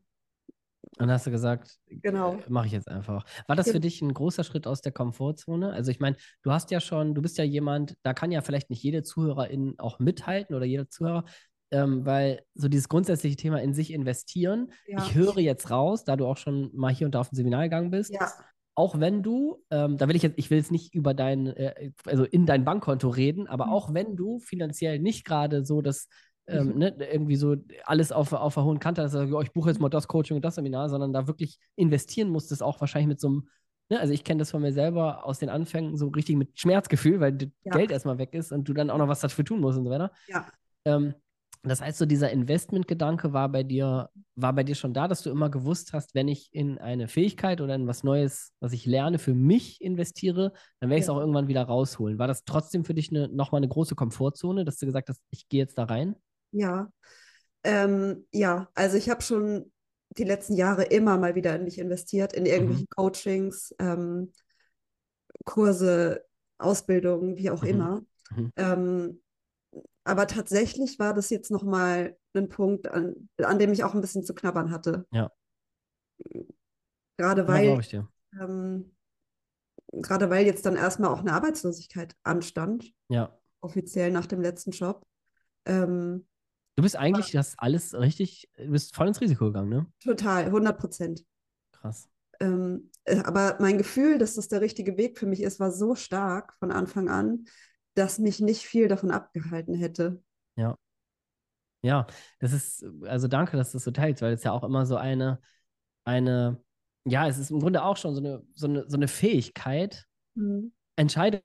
Speaker 1: Und hast du gesagt,
Speaker 2: Genau.
Speaker 1: mache ich jetzt einfach. War das für dich ein großer Schritt aus der Komfortzone? Also ich meine, du hast ja schon, du bist ja jemand, da kann ja vielleicht nicht jede Zuhörerin auch mithalten oder jeder Zuhörer, ähm, weil so dieses grundsätzliche Thema in sich investieren,
Speaker 2: ja,
Speaker 1: ich höre jetzt raus, da du auch schon mal hier und da auf ein Seminar gegangen bist,
Speaker 2: ja,
Speaker 1: auch wenn du, ähm, da will ich jetzt, ich will jetzt nicht über dein, äh, also in dein Bankkonto reden, aber
Speaker 2: Mhm.
Speaker 1: auch wenn du finanziell nicht gerade so das, ähm,
Speaker 2: Mhm.
Speaker 1: ne, irgendwie so alles auf, auf der hohen Kante hast, also, ich buche jetzt mal das Coaching und das Seminar, sondern da wirklich investieren musstest, auch wahrscheinlich mit so einem, ne, also ich kenne das von mir selber aus den Anfängen so richtig mit Schmerzgefühl, weil das
Speaker 2: Ja.
Speaker 1: Geld erstmal weg ist und du dann auch noch was dafür tun musst und so weiter.
Speaker 2: ja,
Speaker 1: Ähm, das heißt, so dieser Investmentgedanke war bei dir, war bei dir schon da, dass du immer gewusst hast, wenn ich in eine Fähigkeit oder in was Neues, was ich lerne, für mich investiere, dann werde ich es
Speaker 2: Ja.
Speaker 1: auch irgendwann wieder rausholen. War das trotzdem für dich eine, nochmal eine große Komfortzone, dass du gesagt hast, ich gehe jetzt da rein?
Speaker 2: ja. Ähm, ja, also ich habe schon die letzten Jahre immer mal wieder in mich investiert, in irgendwelchen Coachings, ähm, Kurse, Ausbildungen, wie auch
Speaker 1: Mhm.
Speaker 2: immer.
Speaker 1: Mhm.
Speaker 2: Ähm, aber tatsächlich war das jetzt nochmal ein Punkt, an, an dem ich auch ein bisschen zu knabbern hatte.
Speaker 1: Ja.
Speaker 2: Gerade
Speaker 1: Ja,
Speaker 2: weil,
Speaker 1: dir.
Speaker 2: ähm, gerade weil jetzt dann erstmal auch eine Arbeitslosigkeit anstand,
Speaker 1: Ja.
Speaker 2: offiziell nach dem letzten Job. Ähm,
Speaker 1: Du bist eigentlich, das alles richtig, du bist voll ins Risiko gegangen, ne?
Speaker 2: total, 100 Prozent.
Speaker 1: Krass.
Speaker 2: Ähm, äh, aber mein Gefühl, dass das der richtige Weg für mich ist, war so stark von Anfang an, dass mich nicht viel davon abgehalten hätte.
Speaker 1: Ja, das ist, also danke, dass du das so teilst, weil es ja auch immer so eine, eine, ja, es ist im Grunde auch schon so eine, so eine, so eine Fähigkeit,
Speaker 2: Mhm.
Speaker 1: entscheide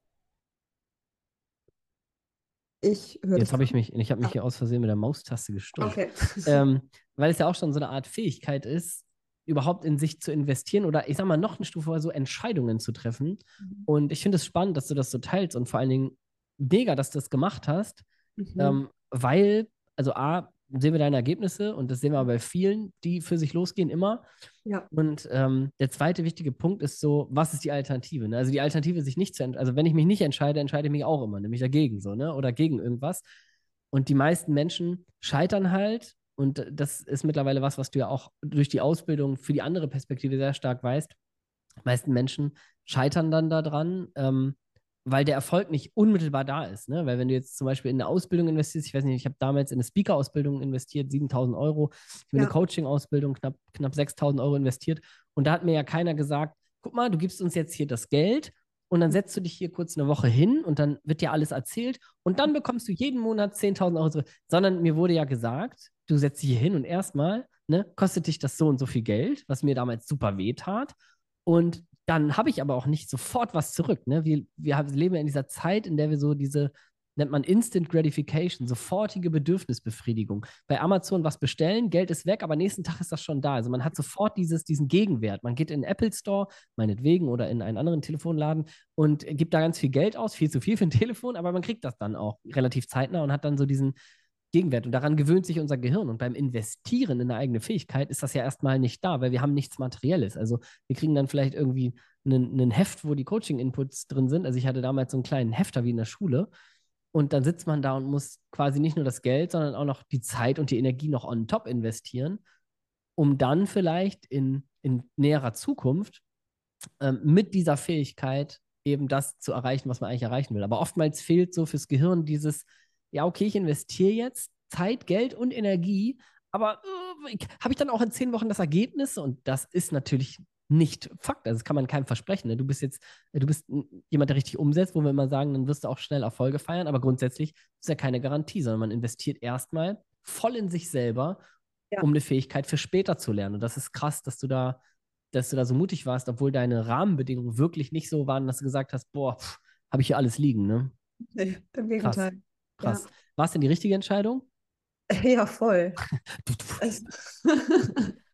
Speaker 2: Ich höre
Speaker 1: Jetzt habe ich mich, ich habe mich hier aus Versehen mit der Maustaste gesteuert.
Speaker 2: Okay.
Speaker 1: Ähm, weil es ja auch schon so eine Art Fähigkeit ist, überhaupt in sich zu investieren oder ich sag mal noch eine Stufe so Entscheidungen zu treffen.
Speaker 2: Mhm.
Speaker 1: Und ich finde es spannend, dass du das so teilst und vor allen Dingen mega, dass du das gemacht hast,
Speaker 2: Mhm.
Speaker 1: ähm, weil, also A, sehen wir deine Ergebnisse und das sehen wir bei vielen, die für sich losgehen, immer.
Speaker 2: Ja.
Speaker 1: Und ähm, der zweite wichtige Punkt ist so, was ist die Alternative? Ne? Also die Alternative, sich nicht zu entscheiden. Also wenn ich mich nicht entscheide, entscheide ich mich auch immer, nämlich dagegen so, ne? Oder gegen irgendwas. Und die meisten Menschen scheitern halt. Und das ist mittlerweile was, was du ja auch durch die Ausbildung für die andere Perspektive sehr stark weißt. Die meisten Menschen scheitern dann daran, ähm, weil der Erfolg nicht unmittelbar da ist. Ne? Weil wenn du jetzt zum Beispiel in eine Ausbildung investierst, ich weiß nicht, ich habe damals in eine Speaker-Ausbildung investiert, 7000 Euro, ich habe
Speaker 2: Ja.
Speaker 1: eine Coaching-Ausbildung knapp, knapp 6000 Euro investiert. Und da hat mir ja keiner gesagt, guck mal, du gibst uns jetzt hier das Geld und dann setzt du dich hier kurz eine Woche hin und dann wird dir alles erzählt und dann bekommst du jeden Monat 10.000 Euro zurück. Sondern mir wurde ja gesagt, du setzt dich hier hin und erstmal ne, kostet dich das so und so viel Geld, was mir damals super weh tat. Und dann habe ich aber auch nicht sofort was zurück. Ne? Wir, wir leben in dieser Zeit, in der wir so diese, nennt man Instant Gratification, sofortige Bedürfnisbefriedigung. Bei Amazon was bestellen, Geld ist weg, aber nächsten Tag ist das schon da. Also man hat sofort dieses, diesen Gegenwert. Man geht in den Apple Store, meinetwegen, oder in einen anderen Telefonladen und gibt da ganz viel Geld aus, viel zu viel für ein Telefon, aber man kriegt das dann auch relativ zeitnah und hat dann so diesen Gegenwert. Und daran gewöhnt sich unser Gehirn. Und beim Investieren in eine eigene Fähigkeit ist das ja erstmal nicht da, weil wir haben nichts Materielles. Also wir kriegen dann vielleicht irgendwie einen Heft, wo die Coaching-Inputs drin sind. Also ich hatte damals so einen kleinen Hefter wie in der Schule. Und dann sitzt man da und muss quasi nicht nur das Geld, sondern auch noch die Zeit und die Energie noch on top investieren, um dann vielleicht in, in näherer Zukunft ähm, mit dieser Fähigkeit eben das zu erreichen, was man eigentlich erreichen will. Aber oftmals fehlt so fürs Gehirn dieses, ja, okay, ich investiere jetzt Zeit, Geld und Energie, aber äh, habe ich dann auch in zehn Wochen das Ergebnis? Und das ist natürlich nicht Fakt. Also das kann man keinem versprechen. Ne? Du bist jetzt, du bist jemand, der richtig umsetzt, wo wir immer sagen, dann wirst du auch schnell Erfolge feiern, aber grundsätzlich ist ja keine Garantie, sondern man investiert erstmal voll in sich selber, ja. um eine Fähigkeit für später zu lernen. Und das ist krass, dass du da, dass du da so mutig warst, obwohl deine Rahmenbedingungen wirklich nicht so waren, dass du gesagt hast, boah, habe ich hier alles liegen, ne?
Speaker 2: Nee, im Gegenteil.
Speaker 1: Krass. Krass. Ja. War es denn die richtige Entscheidung?
Speaker 2: Ja, voll.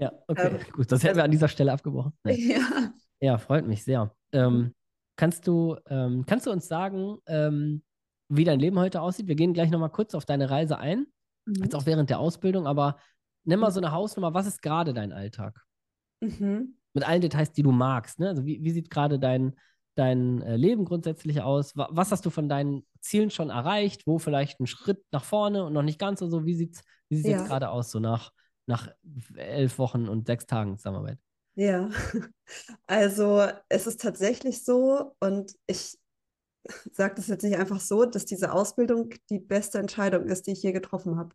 Speaker 1: Ja, okay, ähm, gut. Das hätten wir an dieser Stelle abgebrochen.
Speaker 2: Ja.
Speaker 1: Ja, freut mich sehr. Ähm, kannst, du, ähm, kannst du uns sagen, ähm, wie dein Leben heute aussieht? Wir gehen gleich nochmal kurz auf deine Reise ein, mhm. jetzt auch während der Ausbildung, aber nimm mal mhm. so eine Hausnummer. Was ist gerade dein Alltag? Mhm. Mit allen Details, die du magst. Ne? Also, wie, wie sieht gerade dein, dein äh, Leben grundsätzlich aus? Was hast du von deinen Zielen schon erreicht? Wo vielleicht ein Schritt nach vorne und noch nicht ganz so? so? Wie sieht es wie ja. jetzt gerade aus, so nach nach elf Wochen und sechs Tagen Zusammenarbeit?
Speaker 2: Ja, also es ist tatsächlich so und ich sage das jetzt nicht einfach so, dass diese Ausbildung die beste Entscheidung ist, die ich je getroffen habe.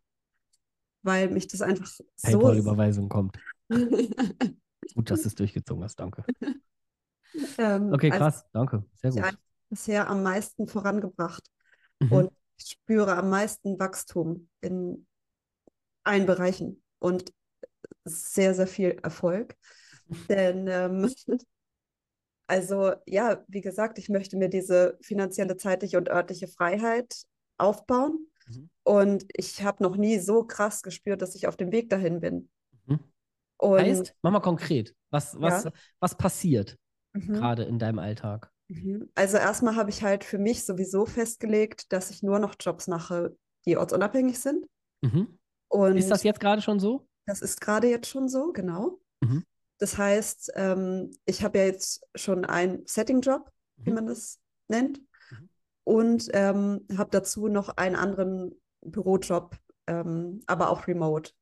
Speaker 2: Weil mich das einfach so.
Speaker 1: PayPal-Überweisung kommt. gut, dass du es durchgezogen hast, danke. Ähm, okay, also krass, also, danke, sehr gut. Ich
Speaker 2: bisher am meisten vorangebracht mhm. und ich spüre am meisten Wachstum in allen Bereichen und sehr, sehr viel Erfolg. Denn, ähm, also ja, wie gesagt, ich möchte mir diese finanzielle, zeitliche und örtliche Freiheit aufbauen. Mhm. Und ich habe noch nie so krass gespürt, dass ich auf dem Weg dahin bin.
Speaker 1: Mhm. Heißt, mach mal konkret, was, was, ja. was passiert mhm. gerade in deinem Alltag?
Speaker 2: Mhm. Also erstmal habe ich halt für mich sowieso festgelegt, dass ich nur noch Jobs mache, die ortsunabhängig sind.
Speaker 1: Mhm. Und ist das jetzt gerade schon so?
Speaker 2: Das ist gerade jetzt schon so, genau. Mhm. Das heißt, ähm, ich habe ja jetzt schon einen Setting-Job, wie mhm. man das nennt, mhm. und ähm, habe dazu noch einen anderen Bürojob, ähm, aber auch remote.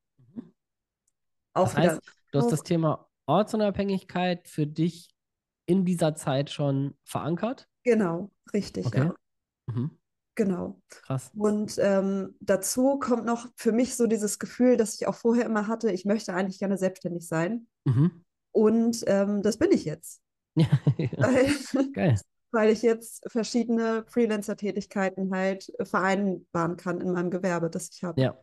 Speaker 1: Auch das heißt, du hast das Thema Ortsunabhängigkeit für dich in dieser Zeit schon verankert?
Speaker 2: Genau, richtig, okay. ja. Mhm. Genau.
Speaker 1: Krass.
Speaker 2: Und ähm, dazu kommt noch für mich so dieses Gefühl, das ich auch vorher immer hatte, ich möchte eigentlich gerne selbstständig sein. Mhm. Und ähm, das bin ich jetzt. ja. Weil, Geil. weil ich jetzt verschiedene Freelancer-Tätigkeiten halt vereinbaren kann in meinem Gewerbe, das ich habe.
Speaker 1: Ja,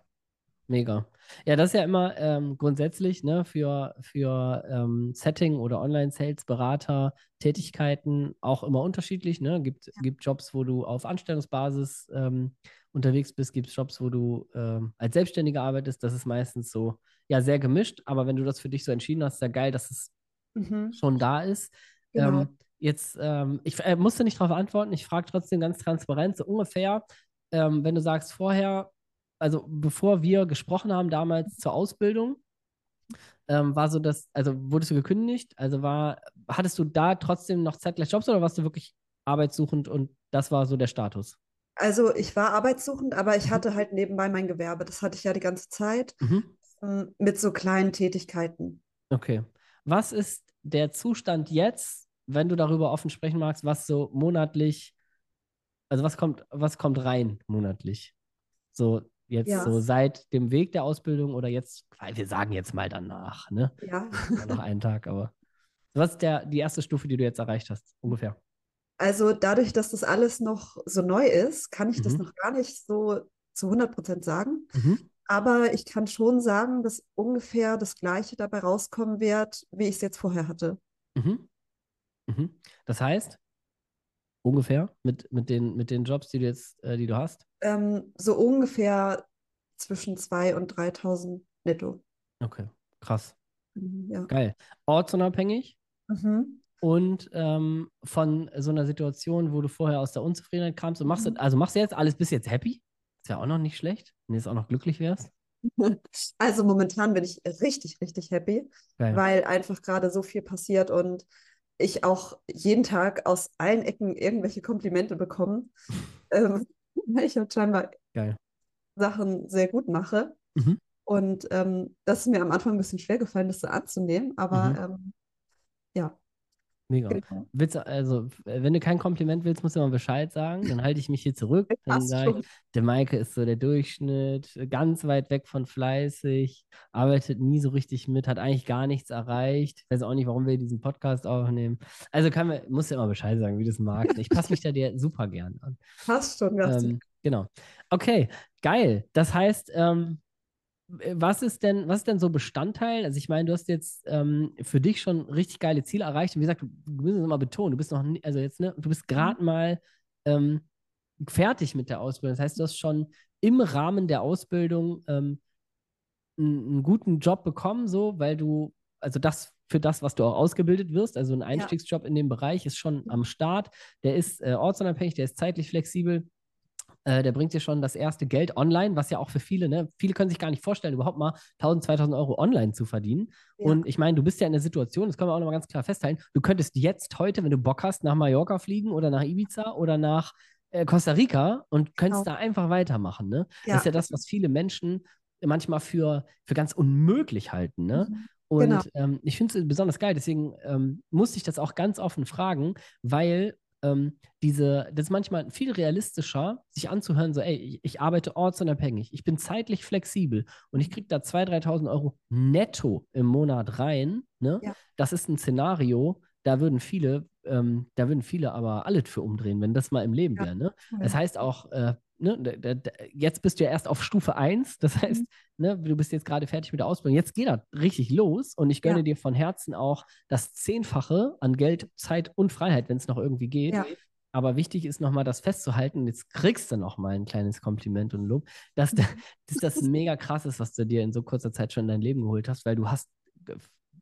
Speaker 1: Mega. Ja, das ist ja immer ähm, grundsätzlich ne, für, für ähm, Setting- oder Online-Sales-Berater Tätigkeiten auch immer unterschiedlich. Ne? Gibt, ja. gibt Jobs, wo du auf Anstellungsbasis ähm, unterwegs bist, gibt es Jobs, wo du ähm, als Selbstständiger arbeitest. Das ist meistens so, ja, sehr gemischt. Aber wenn du das für dich so entschieden hast, ist ja geil, dass es mhm. schon da ist. Genau. Ähm, jetzt, ähm, ich äh, musste nicht darauf antworten. Ich frage trotzdem ganz transparent, so ungefähr, wenn du sagst, vorher also bevor wir gesprochen haben damals zur Ausbildung, ähm, war so das, also wurdest du gekündigt? Also war, hattest du da trotzdem noch zeitgleich Jobs oder warst du wirklich arbeitssuchend und das war so der Status?
Speaker 2: Also ich war arbeitssuchend, aber ich hatte halt nebenbei mein Gewerbe. Das hatte ich ja die ganze Zeit mhm. Ähm, mit so kleinen Tätigkeiten.
Speaker 1: Okay. Was ist der Zustand jetzt, wenn du darüber offen sprechen magst, was so monatlich, also was kommt, was kommt rein monatlich? So Jetzt ja. so seit dem Weg der Ausbildung oder jetzt, wir sagen jetzt mal danach, ne?
Speaker 2: Ja.
Speaker 1: Noch einen Tag, aber was ist der, die erste Stufe, die du jetzt erreicht hast, ungefähr?
Speaker 2: Also dadurch, dass das alles noch so neu ist, kann ich mhm. das noch gar nicht so zu 100 Prozent sagen. Mhm. Aber ich kann schon sagen, dass ungefähr das Gleiche dabei rauskommen wird, wie ich es jetzt vorher hatte.
Speaker 1: Mhm. mhm. Das heißt, ungefähr mit, mit, den, mit den Jobs, die du jetzt, äh, die du hast?
Speaker 2: Ähm, so ungefähr zwischen 2.000 und 3.000 netto.
Speaker 1: Okay, krass. Mhm, ja. Geil. Ortsunabhängig? Mhm. Und ähm, von so einer Situation, wo du vorher aus der Unzufriedenheit kamst und machst, mhm. also machst du jetzt alles bis jetzt happy? Ist ja auch noch nicht schlecht, wenn du jetzt auch noch glücklich wärst.
Speaker 2: Also momentan bin ich richtig, richtig happy, Geil. weil einfach gerade so viel passiert und ich auch jeden Tag aus allen Ecken irgendwelche Komplimente bekomme. ähm, ich habe scheinbar Geil. Sachen sehr gut mache. Mhm. Und ähm, das ist mir am Anfang ein bisschen schwer gefallen, das so anzunehmen, aber mhm. ähm, ja.
Speaker 1: Mega. Genau. Willst, also, wenn du kein Kompliment willst, musst du mal Bescheid sagen. Dann halte ich mich hier zurück. Dann sage ich, der Maike ist so der Durchschnitt, ganz weit weg von fleißig, arbeitet nie so richtig mit, hat eigentlich gar nichts erreicht. Ich weiß auch nicht, warum wir diesen Podcast aufnehmen. Also kann man, muss ja immer Bescheid sagen, wie du es magst. Ich passe mich da dir super gern an.
Speaker 2: Passt schon,
Speaker 1: ähm, Genau. Okay, geil. Das heißt, ähm, äh, was ist denn, was ist denn so Bestandteil? Also ich meine, du hast jetzt ähm, für dich schon richtig geile Ziele erreicht. Und wie gesagt, du, musst es mal betonen, du bist noch, also jetzt, ne, du bist gerade mhm. mal ähm, fertig mit der Ausbildung. Das heißt, du hast schon im Rahmen der Ausbildung ähm, einen, einen, guten Job bekommen, so, weil du, also das für das, was du auch ausgebildet wirst, also ein Einstiegsjob ja. in dem Bereich ist schon am Start. Der ist äh, ortsunabhängig, der ist zeitlich flexibel. Äh, der bringt dir schon das erste Geld online, was ja auch für viele, ne, viele können sich gar nicht vorstellen, überhaupt mal 1000, 2000 Euro online zu verdienen. Ja. Und ich meine, du bist ja in der Situation, das können wir auch nochmal ganz klar festhalten, du könntest jetzt heute, wenn du Bock hast, nach Mallorca fliegen oder nach Ibiza oder nach äh, Costa Rica und könntest genau. da einfach weitermachen. Ne? Ja. Das ist ja das, was viele Menschen manchmal für, für ganz unmöglich halten. Ne? Mhm. Und genau. ähm, ich finde es besonders geil, deswegen ähm, musste ich das auch ganz offen fragen, weil ähm, diese, das ist manchmal viel realistischer, sich anzuhören, so, ey, ich, ich arbeite ortsunabhängig, ich bin zeitlich flexibel und ich kriege da 2.000, 3.000 Euro netto im Monat rein. Ne? Ja. Das ist ein Szenario, da würden viele, ähm, da würden viele aber alles für umdrehen, wenn das mal im Leben ja. wäre. Ne? Das heißt auch, äh, ne, jetzt bist du ja erst auf Stufe 1, das heißt, mhm. ne, du bist jetzt gerade fertig mit der Ausbildung. Jetzt geht das richtig los und ich gönne ja. dir von Herzen auch das Zehnfache an Geld, Zeit und Freiheit, wenn es noch irgendwie geht. Ja. Aber wichtig ist nochmal das festzuhalten, jetzt kriegst du nochmal ein kleines Kompliment und Lob, dass, dass das mega krass ist, was du dir in so kurzer Zeit schon in dein Leben geholt hast, weil du hast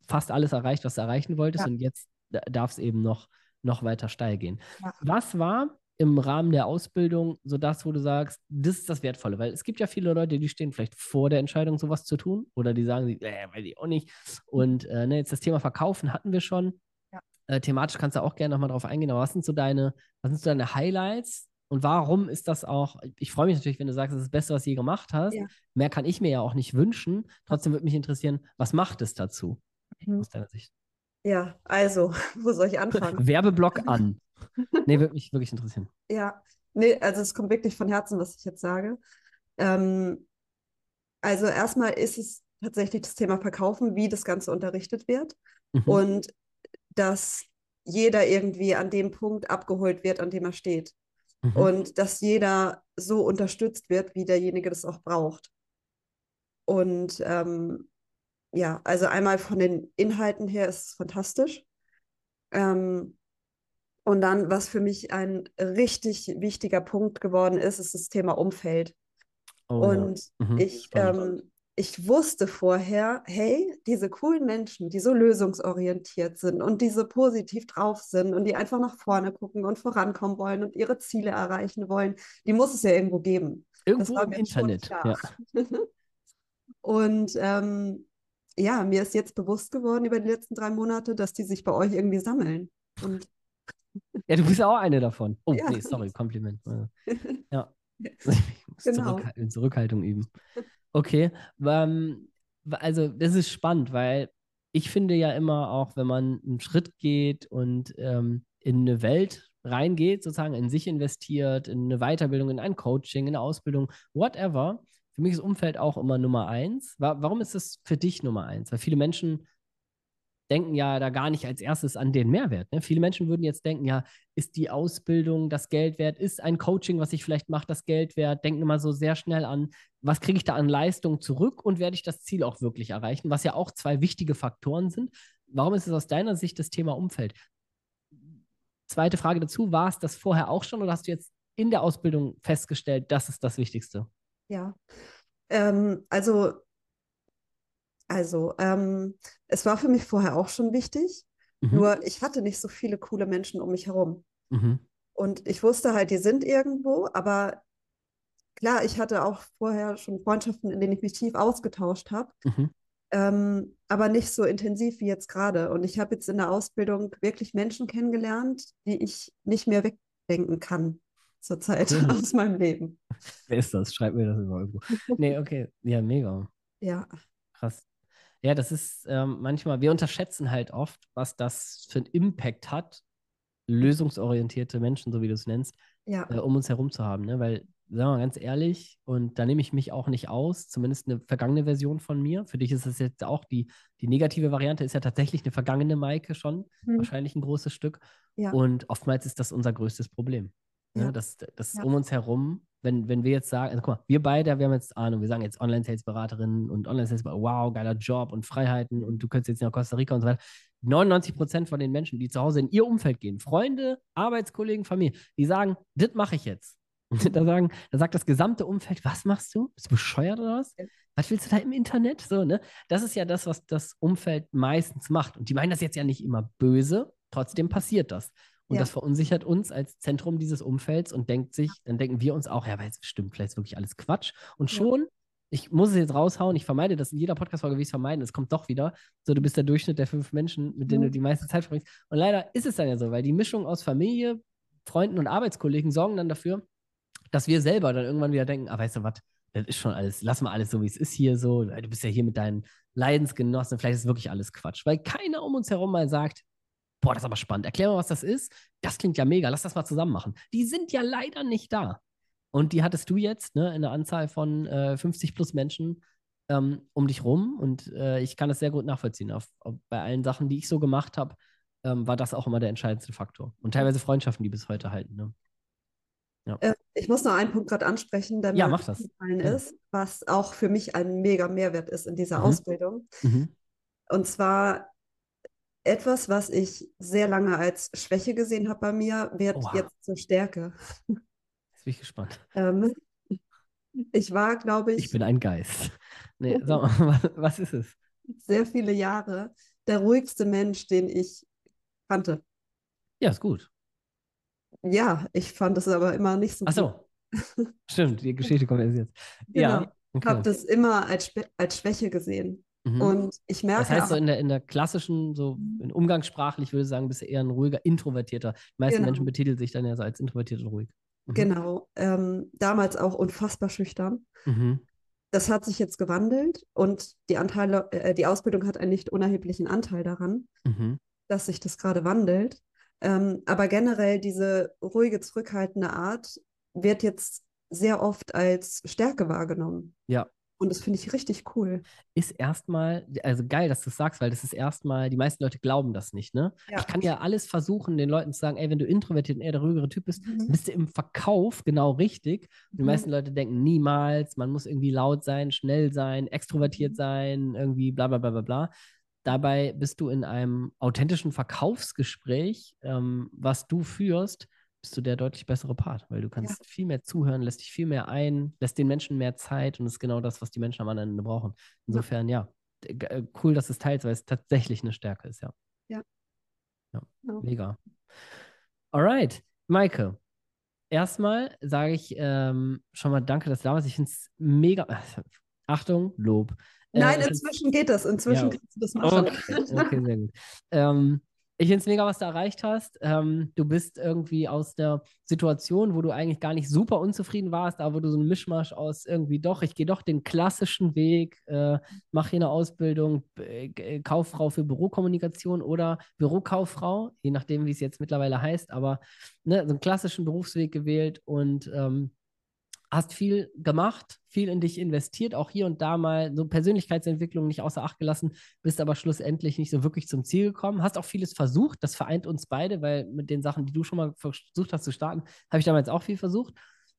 Speaker 1: fast alles erreicht, was du erreichen wolltest ja. und jetzt darf es eben noch, noch weiter steil gehen. Was war im Rahmen der Ausbildung so das, wo du sagst, das ist das Wertvolle? Weil es gibt ja viele Leute, die stehen vielleicht vor der Entscheidung, sowas zu tun oder die sagen, äh, weiß ich auch nicht. Und äh, ne, jetzt das Thema Verkaufen hatten wir schon. Ja. Äh, thematisch kannst du auch gerne nochmal drauf eingehen, aber was sind so deine, was sind so deine Highlights und warum ist das auch, ich freue mich natürlich, wenn du sagst, das ist das Beste, was du je gemacht hast. Ja. Mehr kann ich mir ja auch nicht wünschen. Trotzdem würde mich interessieren, was macht es dazu
Speaker 2: mhm. aus deiner Sicht? Ja, also, wo soll ich anfangen?
Speaker 1: Werbeblock an. nee, würde mich wirklich interessieren.
Speaker 2: Ja, nee, also es kommt wirklich von Herzen, was ich jetzt sage. Ähm, also erstmal ist es tatsächlich das Thema Verkaufen, wie das Ganze unterrichtet wird mhm. und dass jeder irgendwie an dem Punkt abgeholt wird, an dem er steht. Mhm. Und dass jeder so unterstützt wird, wie derjenige das auch braucht. Und ähm, ja, also einmal von den Inhalten her ist es fantastisch. Ähm, und dann, was für mich ein richtig wichtiger Punkt geworden ist, ist das Thema Umfeld. Oh, und ja. mhm, ich, ähm, ich wusste vorher, hey, diese coolen Menschen, die so lösungsorientiert sind und die so positiv drauf sind und die einfach nach vorne gucken und vorankommen wollen und ihre Ziele erreichen wollen, die muss es ja irgendwo geben.
Speaker 1: Irgendwo im Internet. Ja.
Speaker 2: und ähm, ja, mir ist jetzt bewusst geworden über die letzten drei Monate, dass die sich bei euch irgendwie sammeln. Und
Speaker 1: ja, du bist ja auch eine davon. Oh, ja. nee, sorry, Kompliment. Ja. Ich muss genau. Zurückhal Zurückhaltung üben. Okay, ähm, also das ist spannend, weil ich finde ja immer auch, wenn man einen Schritt geht und ähm, in eine Welt reingeht, sozusagen in sich investiert, in eine Weiterbildung, in ein Coaching, in eine Ausbildung, whatever, für mich ist Umfeld auch immer Nummer eins. Warum ist das für dich Nummer eins? Weil viele Menschen denken ja da gar nicht als erstes an den Mehrwert. Ne? Viele Menschen würden jetzt denken, ja, ist die Ausbildung das Geld wert? Ist ein Coaching, was ich vielleicht mache, das Geld wert? Denken immer so sehr schnell an, was kriege ich da an Leistung zurück und werde ich das Ziel auch wirklich erreichen? Was ja auch zwei wichtige Faktoren sind. Warum ist es aus deiner Sicht das Thema Umfeld? Zweite Frage dazu, war es das vorher auch schon oder hast du jetzt in der Ausbildung festgestellt, das ist das Wichtigste?
Speaker 2: Ja, ähm, also also, ähm, es war für mich vorher auch schon wichtig, mhm. nur ich hatte nicht so viele coole Menschen um mich herum. Mhm. Und ich wusste halt, die sind irgendwo, aber klar, ich hatte auch vorher schon Freundschaften, in denen ich mich tief ausgetauscht habe, mhm. ähm, aber nicht so intensiv wie jetzt gerade. Und ich habe jetzt in der Ausbildung wirklich Menschen kennengelernt, die ich nicht mehr wegdenken kann zurzeit cool. aus meinem Leben.
Speaker 1: Wer ist das? Schreib mir das immer irgendwo. Nee, okay. Ja, mega.
Speaker 2: Ja.
Speaker 1: Krass. Ja, das ist ähm, manchmal, wir unterschätzen halt oft, was das für einen Impact hat, lösungsorientierte Menschen, so wie du es nennst,
Speaker 2: Ja,
Speaker 1: äh, um uns herum zu haben. Ne? Weil, sagen wir mal ganz ehrlich, und da nehme ich mich auch nicht aus, zumindest eine vergangene Version von mir. Für dich ist es jetzt auch die, die negative Variante, ist ja tatsächlich eine vergangene Maike schon,
Speaker 2: Hm.
Speaker 1: wahrscheinlich ein großes Stück.
Speaker 2: ja,
Speaker 1: Und oftmals ist das unser größtes Problem. Ne?
Speaker 2: Ja.
Speaker 1: Das, das
Speaker 2: Ja.
Speaker 1: um uns herum, wenn, wenn wir jetzt sagen, also guck mal, wir beide, wir haben jetzt Ahnung, wir sagen jetzt Online-Sales-Beraterinnen und Online-Sales, wow, geiler Job und Freiheiten und du könntest jetzt nach Costa Rica und so weiter. 99 Prozent von den Menschen, die zu Hause in ihr Umfeld gehen, Freunde, Arbeitskollegen, Familie, die sagen, das mache ich jetzt. Da, sagen, da sagt das gesamte Umfeld, was machst du? Bist du bescheuert oder was? Was willst du da im Internet? So, ne? Das ist ja das, was das Umfeld meistens macht. Und die meinen das jetzt ja nicht immer böse, trotzdem passiert das. Und
Speaker 2: Ja.
Speaker 1: das verunsichert uns als Zentrum dieses Umfelds und denkt sich, dann denken wir uns auch, ja, aber jetzt stimmt, vielleicht ist wirklich alles Quatsch. Und
Speaker 2: Ja.
Speaker 1: schon, ich muss es jetzt raushauen, ich vermeide das in jeder Podcast-Folge, wie ich es vermeiden, es kommt doch wieder. So, du bist der Durchschnitt der fünf Menschen, mit denen
Speaker 2: Mhm.
Speaker 1: du die meiste Zeit verbringst. Und leider ist es dann ja so, weil die Mischung aus Familie, Freunden und Arbeitskollegen sorgen dann dafür, dass wir selber dann irgendwann wieder denken, ah, weißt du was, das ist schon alles, lass mal alles so, wie es ist hier so. Du bist ja hier mit deinen Leidensgenossen, vielleicht ist wirklich alles Quatsch. Weil keiner um uns herum mal sagt, boah, das ist aber spannend. Erklär mal, was das ist. Das klingt ja mega. Lass das mal zusammen machen. Die sind ja leider nicht da. Und die hattest du jetzt, ne, in einer Anzahl von äh, 50 plus Menschen ähm, um dich rum. Und äh, ich kann das sehr gut nachvollziehen. Auf, auf, bei allen Sachen, die ich so gemacht habe, ähm, war das auch immer der entscheidendste Faktor. Und teilweise Freundschaften, die bis heute halten. Ne?
Speaker 2: Äh, ich muss noch einen Punkt gerade ansprechen, der
Speaker 1: Ja,
Speaker 2: mir aufgefallen
Speaker 1: Ja.
Speaker 2: ist, was auch für mich ein mega Mehrwert ist in dieser
Speaker 1: Mhm.
Speaker 2: Ausbildung.
Speaker 1: Mhm.
Speaker 2: Und zwar etwas, was ich sehr lange als Schwäche gesehen habe bei mir, wird
Speaker 1: Oha.
Speaker 2: jetzt zur Stärke.
Speaker 1: Jetzt bin ich gespannt.
Speaker 2: Ähm, ich war, glaube
Speaker 1: Ich
Speaker 2: ich,
Speaker 1: bin ein Geist. Nee, sag mal, was, ist es?
Speaker 2: sehr viele Jahre der ruhigste Mensch, den ich kannte.
Speaker 1: Ja, ist gut.
Speaker 2: Ja, ich fand es aber immer nicht so
Speaker 1: Ach
Speaker 2: gut.
Speaker 1: so. Stimmt, die Geschichte kommt erst jetzt.
Speaker 2: Genau.
Speaker 1: Ja,
Speaker 2: Ich habe
Speaker 1: okay.
Speaker 2: das immer als, als Schwäche gesehen.
Speaker 1: Mhm.
Speaker 2: Und ich merke
Speaker 1: Das heißt, so
Speaker 2: aber,
Speaker 1: in der, in der klassischen, so in umgangssprachlich würde ich sagen, bist du eher ein ruhiger, introvertierter. Die meisten
Speaker 2: Genau.
Speaker 1: Menschen betiteln sich dann ja so als introvertiert und ruhig. Mhm.
Speaker 2: genau, ähm, damals auch unfassbar schüchtern.
Speaker 1: Mhm.
Speaker 2: Das hat sich jetzt gewandelt und die Anteile, äh, die Ausbildung hat einen nicht unerheblichen Anteil daran,
Speaker 1: Mhm.
Speaker 2: dass sich das gerade wandelt. Ähm, aber generell diese ruhige, zurückhaltende Art wird jetzt sehr oft als Stärke wahrgenommen.
Speaker 1: Ja.
Speaker 2: Und das finde ich richtig cool.
Speaker 1: Ist erstmal, also geil, dass du es sagst, weil das ist erstmal, die meisten Leute glauben das nicht, ne?
Speaker 2: Ja.
Speaker 1: Ich kann ja alles versuchen, den Leuten zu sagen, ey, wenn du introvertiert und eher der ruhigere Typ bist,
Speaker 2: Mhm.
Speaker 1: bist du im Verkauf genau richtig. Die
Speaker 2: Mhm.
Speaker 1: meisten Leute denken niemals, man muss irgendwie laut sein, schnell sein, extrovertiert
Speaker 2: Mhm.
Speaker 1: sein, irgendwie bla bla bla bla bla. Dabei bist du in einem authentischen Verkaufsgespräch, ähm, was du führst, bist du der deutlich bessere Part, weil du kannst viel mehr zuhören, lässt dich viel mehr ein, lässt den Menschen mehr Zeit und ist genau das, was die Menschen am anderen Ende brauchen. Insofern, ja, g- äh, cool, dass es teilst, weil es tatsächlich eine Stärke ist, ja.
Speaker 2: Ja.
Speaker 1: Ja,
Speaker 2: Genau.
Speaker 1: mega. Alright, Maike. Erstmal sage ich ähm, schon mal danke, dass du da warst. Ich finde es mega. Achtung, Lob. Äh,
Speaker 2: Nein,
Speaker 1: find's-
Speaker 2: inzwischen geht das. Inzwischen
Speaker 1: Ja.
Speaker 2: kannst du das machen.
Speaker 1: Okay, okay, sehr gut. Ähm, ich finde es mega, was du erreicht hast. Ähm, du bist irgendwie aus der Situation, wo du eigentlich gar nicht super unzufrieden warst, aber wo du so ein Mischmasch aus irgendwie doch, ich gehe doch den klassischen Weg, äh, mache hier eine Ausbildung, äh, Kauffrau für Bürokommunikation oder Bürokauffrau, je nachdem, wie es jetzt mittlerweile heißt, aber ne, so einen klassischen Berufsweg gewählt und ähm, hast viel gemacht, viel in dich investiert, auch hier und da mal so Persönlichkeitsentwicklung nicht außer Acht gelassen, bist aber schlussendlich nicht so wirklich zum Ziel gekommen. Hast auch vieles versucht, das vereint uns beide, weil mit den Sachen, die du schon mal versucht hast zu starten, habe ich damals auch viel versucht.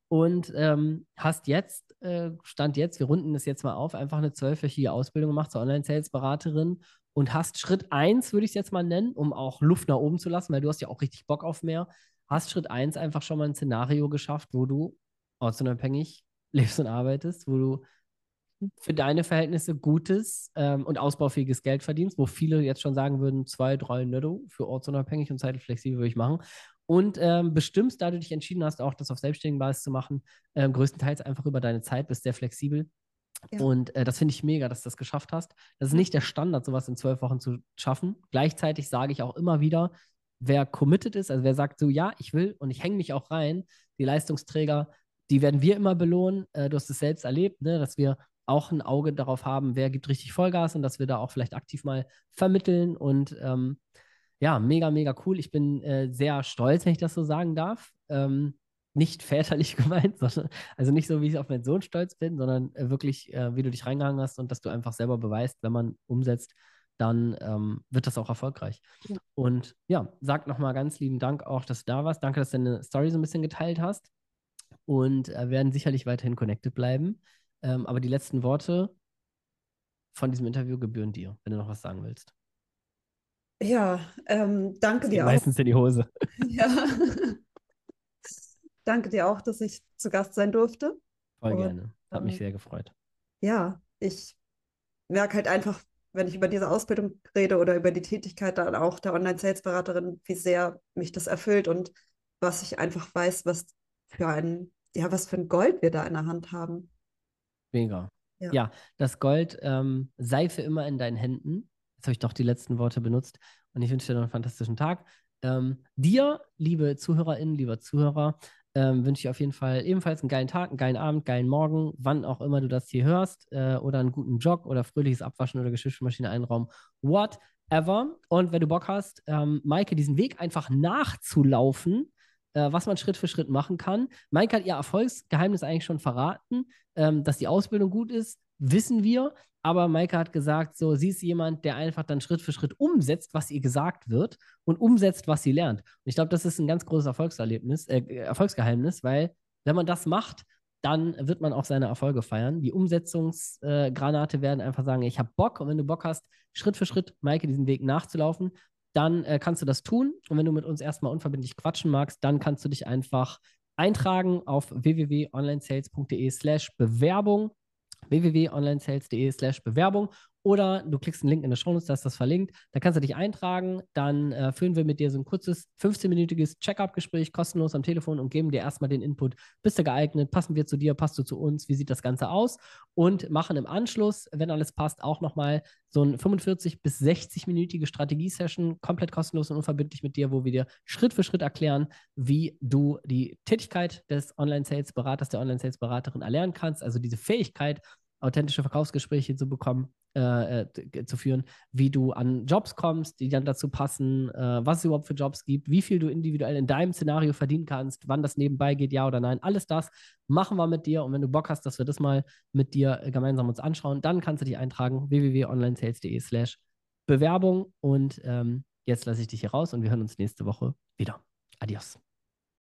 Speaker 1: Und ähm, hast jetzt, äh, Stand jetzt, wir runden das jetzt mal auf, einfach eine zwölfwöchige Ausbildung gemacht zur Online-Sales-Beraterin und hast Schritt eins, würde ich es jetzt mal nennen, um auch Luft nach oben zu lassen, weil du hast ja auch richtig Bock auf mehr, hast Schritt eins einfach schon mal ein Szenario geschafft, wo du ortsunabhängig lebst und arbeitest, wo du für deine Verhältnisse gutes ähm, und ausbaufähiges Geld verdienst, wo viele jetzt schon sagen würden, zwei, drei netto für ortsunabhängig und zeitlich flexibel würde ich machen. Und ähm, bestimmst, da du dich entschieden hast, auch das auf selbstständigen Basis zu machen, ähm, größtenteils einfach über deine Zeit, bist sehr flexibel.
Speaker 2: Ja.
Speaker 1: Und äh, das finde ich mega, dass du das geschafft hast. Das ist nicht der Standard, sowas in zwölf Wochen zu schaffen. Gleichzeitig sage ich auch immer wieder, wer committed ist, also wer sagt so, ja, ich will und ich hänge mich auch rein, die Leistungsträger, die werden wir immer belohnen. Äh, du hast es selbst erlebt, ne, dass wir auch ein Auge darauf haben, wer gibt richtig Vollgas und dass wir da auch vielleicht aktiv mal vermitteln und ähm, ja, mega, mega cool. Ich bin äh, sehr stolz, wenn ich das so sagen darf. Ähm, nicht väterlich gemeint, sondern also nicht so, wie ich auf meinen Sohn stolz bin, sondern äh, wirklich, äh, wie du dich reingehangen hast und dass du einfach selber beweist, wenn man umsetzt, dann ähm, wird das auch erfolgreich. Ja. Und ja, sag nochmal ganz lieben Dank auch, dass du da warst. Danke, dass du deine Story so ein bisschen geteilt hast. Und äh, werden sicherlich weiterhin connected bleiben. Ähm, aber die letzten Worte von diesem Interview gebühren dir, wenn du noch was sagen willst.
Speaker 2: Ja, ähm, danke dir
Speaker 1: auch. Meistens in die Hose.
Speaker 2: Ja. danke dir auch, dass ich zu Gast sein durfte.
Speaker 1: Voll Und, gerne. Hat ähm, mich sehr gefreut.
Speaker 2: Ja, ich merke halt einfach, wenn ich über diese Ausbildung rede oder über die Tätigkeit dann auch der Online-Sales-Beraterin, wie sehr mich das erfüllt und was ich einfach weiß, was für ein, ja, was für ein Gold wir da in der Hand haben.
Speaker 1: Mega. Ja, ja das Gold ähm, sei für immer in deinen Händen. Jetzt habe ich doch die letzten Worte benutzt und ich wünsche dir noch einen fantastischen Tag. Ähm, dir, liebe ZuhörerInnen, lieber Zuhörer, ähm, wünsche ich auf jeden Fall ebenfalls einen geilen Tag, einen geilen Abend, geilen Morgen, wann auch immer du das hier hörst, äh, oder einen guten Jog oder fröhliches Abwaschen oder Geschirrmaschine einraum, whatever. Und wenn du Bock hast, ähm, Maike diesen Weg einfach nachzulaufen, äh, was man Schritt für Schritt machen kann. Maike hat ihr Erfolgsgeheimnis eigentlich schon verraten, ähm, dass die Ausbildung gut ist, wissen wir. Aber Maike hat gesagt, so, sie ist jemand, der einfach dann Schritt für Schritt umsetzt, was ihr gesagt wird und umsetzt, was sie lernt. Und ich glaube, das ist ein ganz großes Erfolgserlebnis, äh, Erfolgsgeheimnis, weil wenn man das macht, dann wird man auch seine Erfolge feiern. Die Umsetzungsgranate äh, werden einfach sagen, ich habe Bock und wenn du Bock hast, Schritt für Schritt, Maike, diesen Weg nachzulaufen, dann äh, kannst du das tun. Und wenn du mit uns erstmal unverbindlich quatschen magst, dann kannst du dich einfach eintragen auf www.onlinesales.de slash Bewerbung www.onlinesales.de slash Bewerbung oder du klickst einen Link in der Show Notes, da ist das verlinkt. Da kannst du dich eintragen. Dann äh, führen wir mit dir so ein kurzes 15-minütiges Check-up-Gespräch kostenlos am Telefon und geben dir erstmal den Input. Bist du geeignet? Passen wir zu dir? Passt du zu uns? Wie sieht das Ganze aus? Und machen im Anschluss, wenn alles passt, auch nochmal so ein 45 bis 60-minütige Strategie-Session, komplett kostenlos und unverbindlich mit dir, wo wir dir Schritt für Schritt erklären, wie du die Tätigkeit des Online-Sales-Beraters, der Online-Sales-Beraterin erlernen kannst. Also diese Fähigkeit, authentische Verkaufsgespräche zu bekommen, äh, äh zu führen, wie du an Jobs kommst, die dann dazu passen, äh, was es überhaupt für Jobs gibt, wie viel du individuell in deinem Szenario verdienen kannst, wann das nebenbei geht, ja oder nein. Alles das machen wir mit dir und wenn du Bock hast, dass wir das mal mit dir gemeinsam uns anschauen, dann kannst du dich eintragen www.onlinesales.de slash Bewerbung und ähm, jetzt lasse ich dich hier raus und wir hören uns nächste Woche wieder. Adios.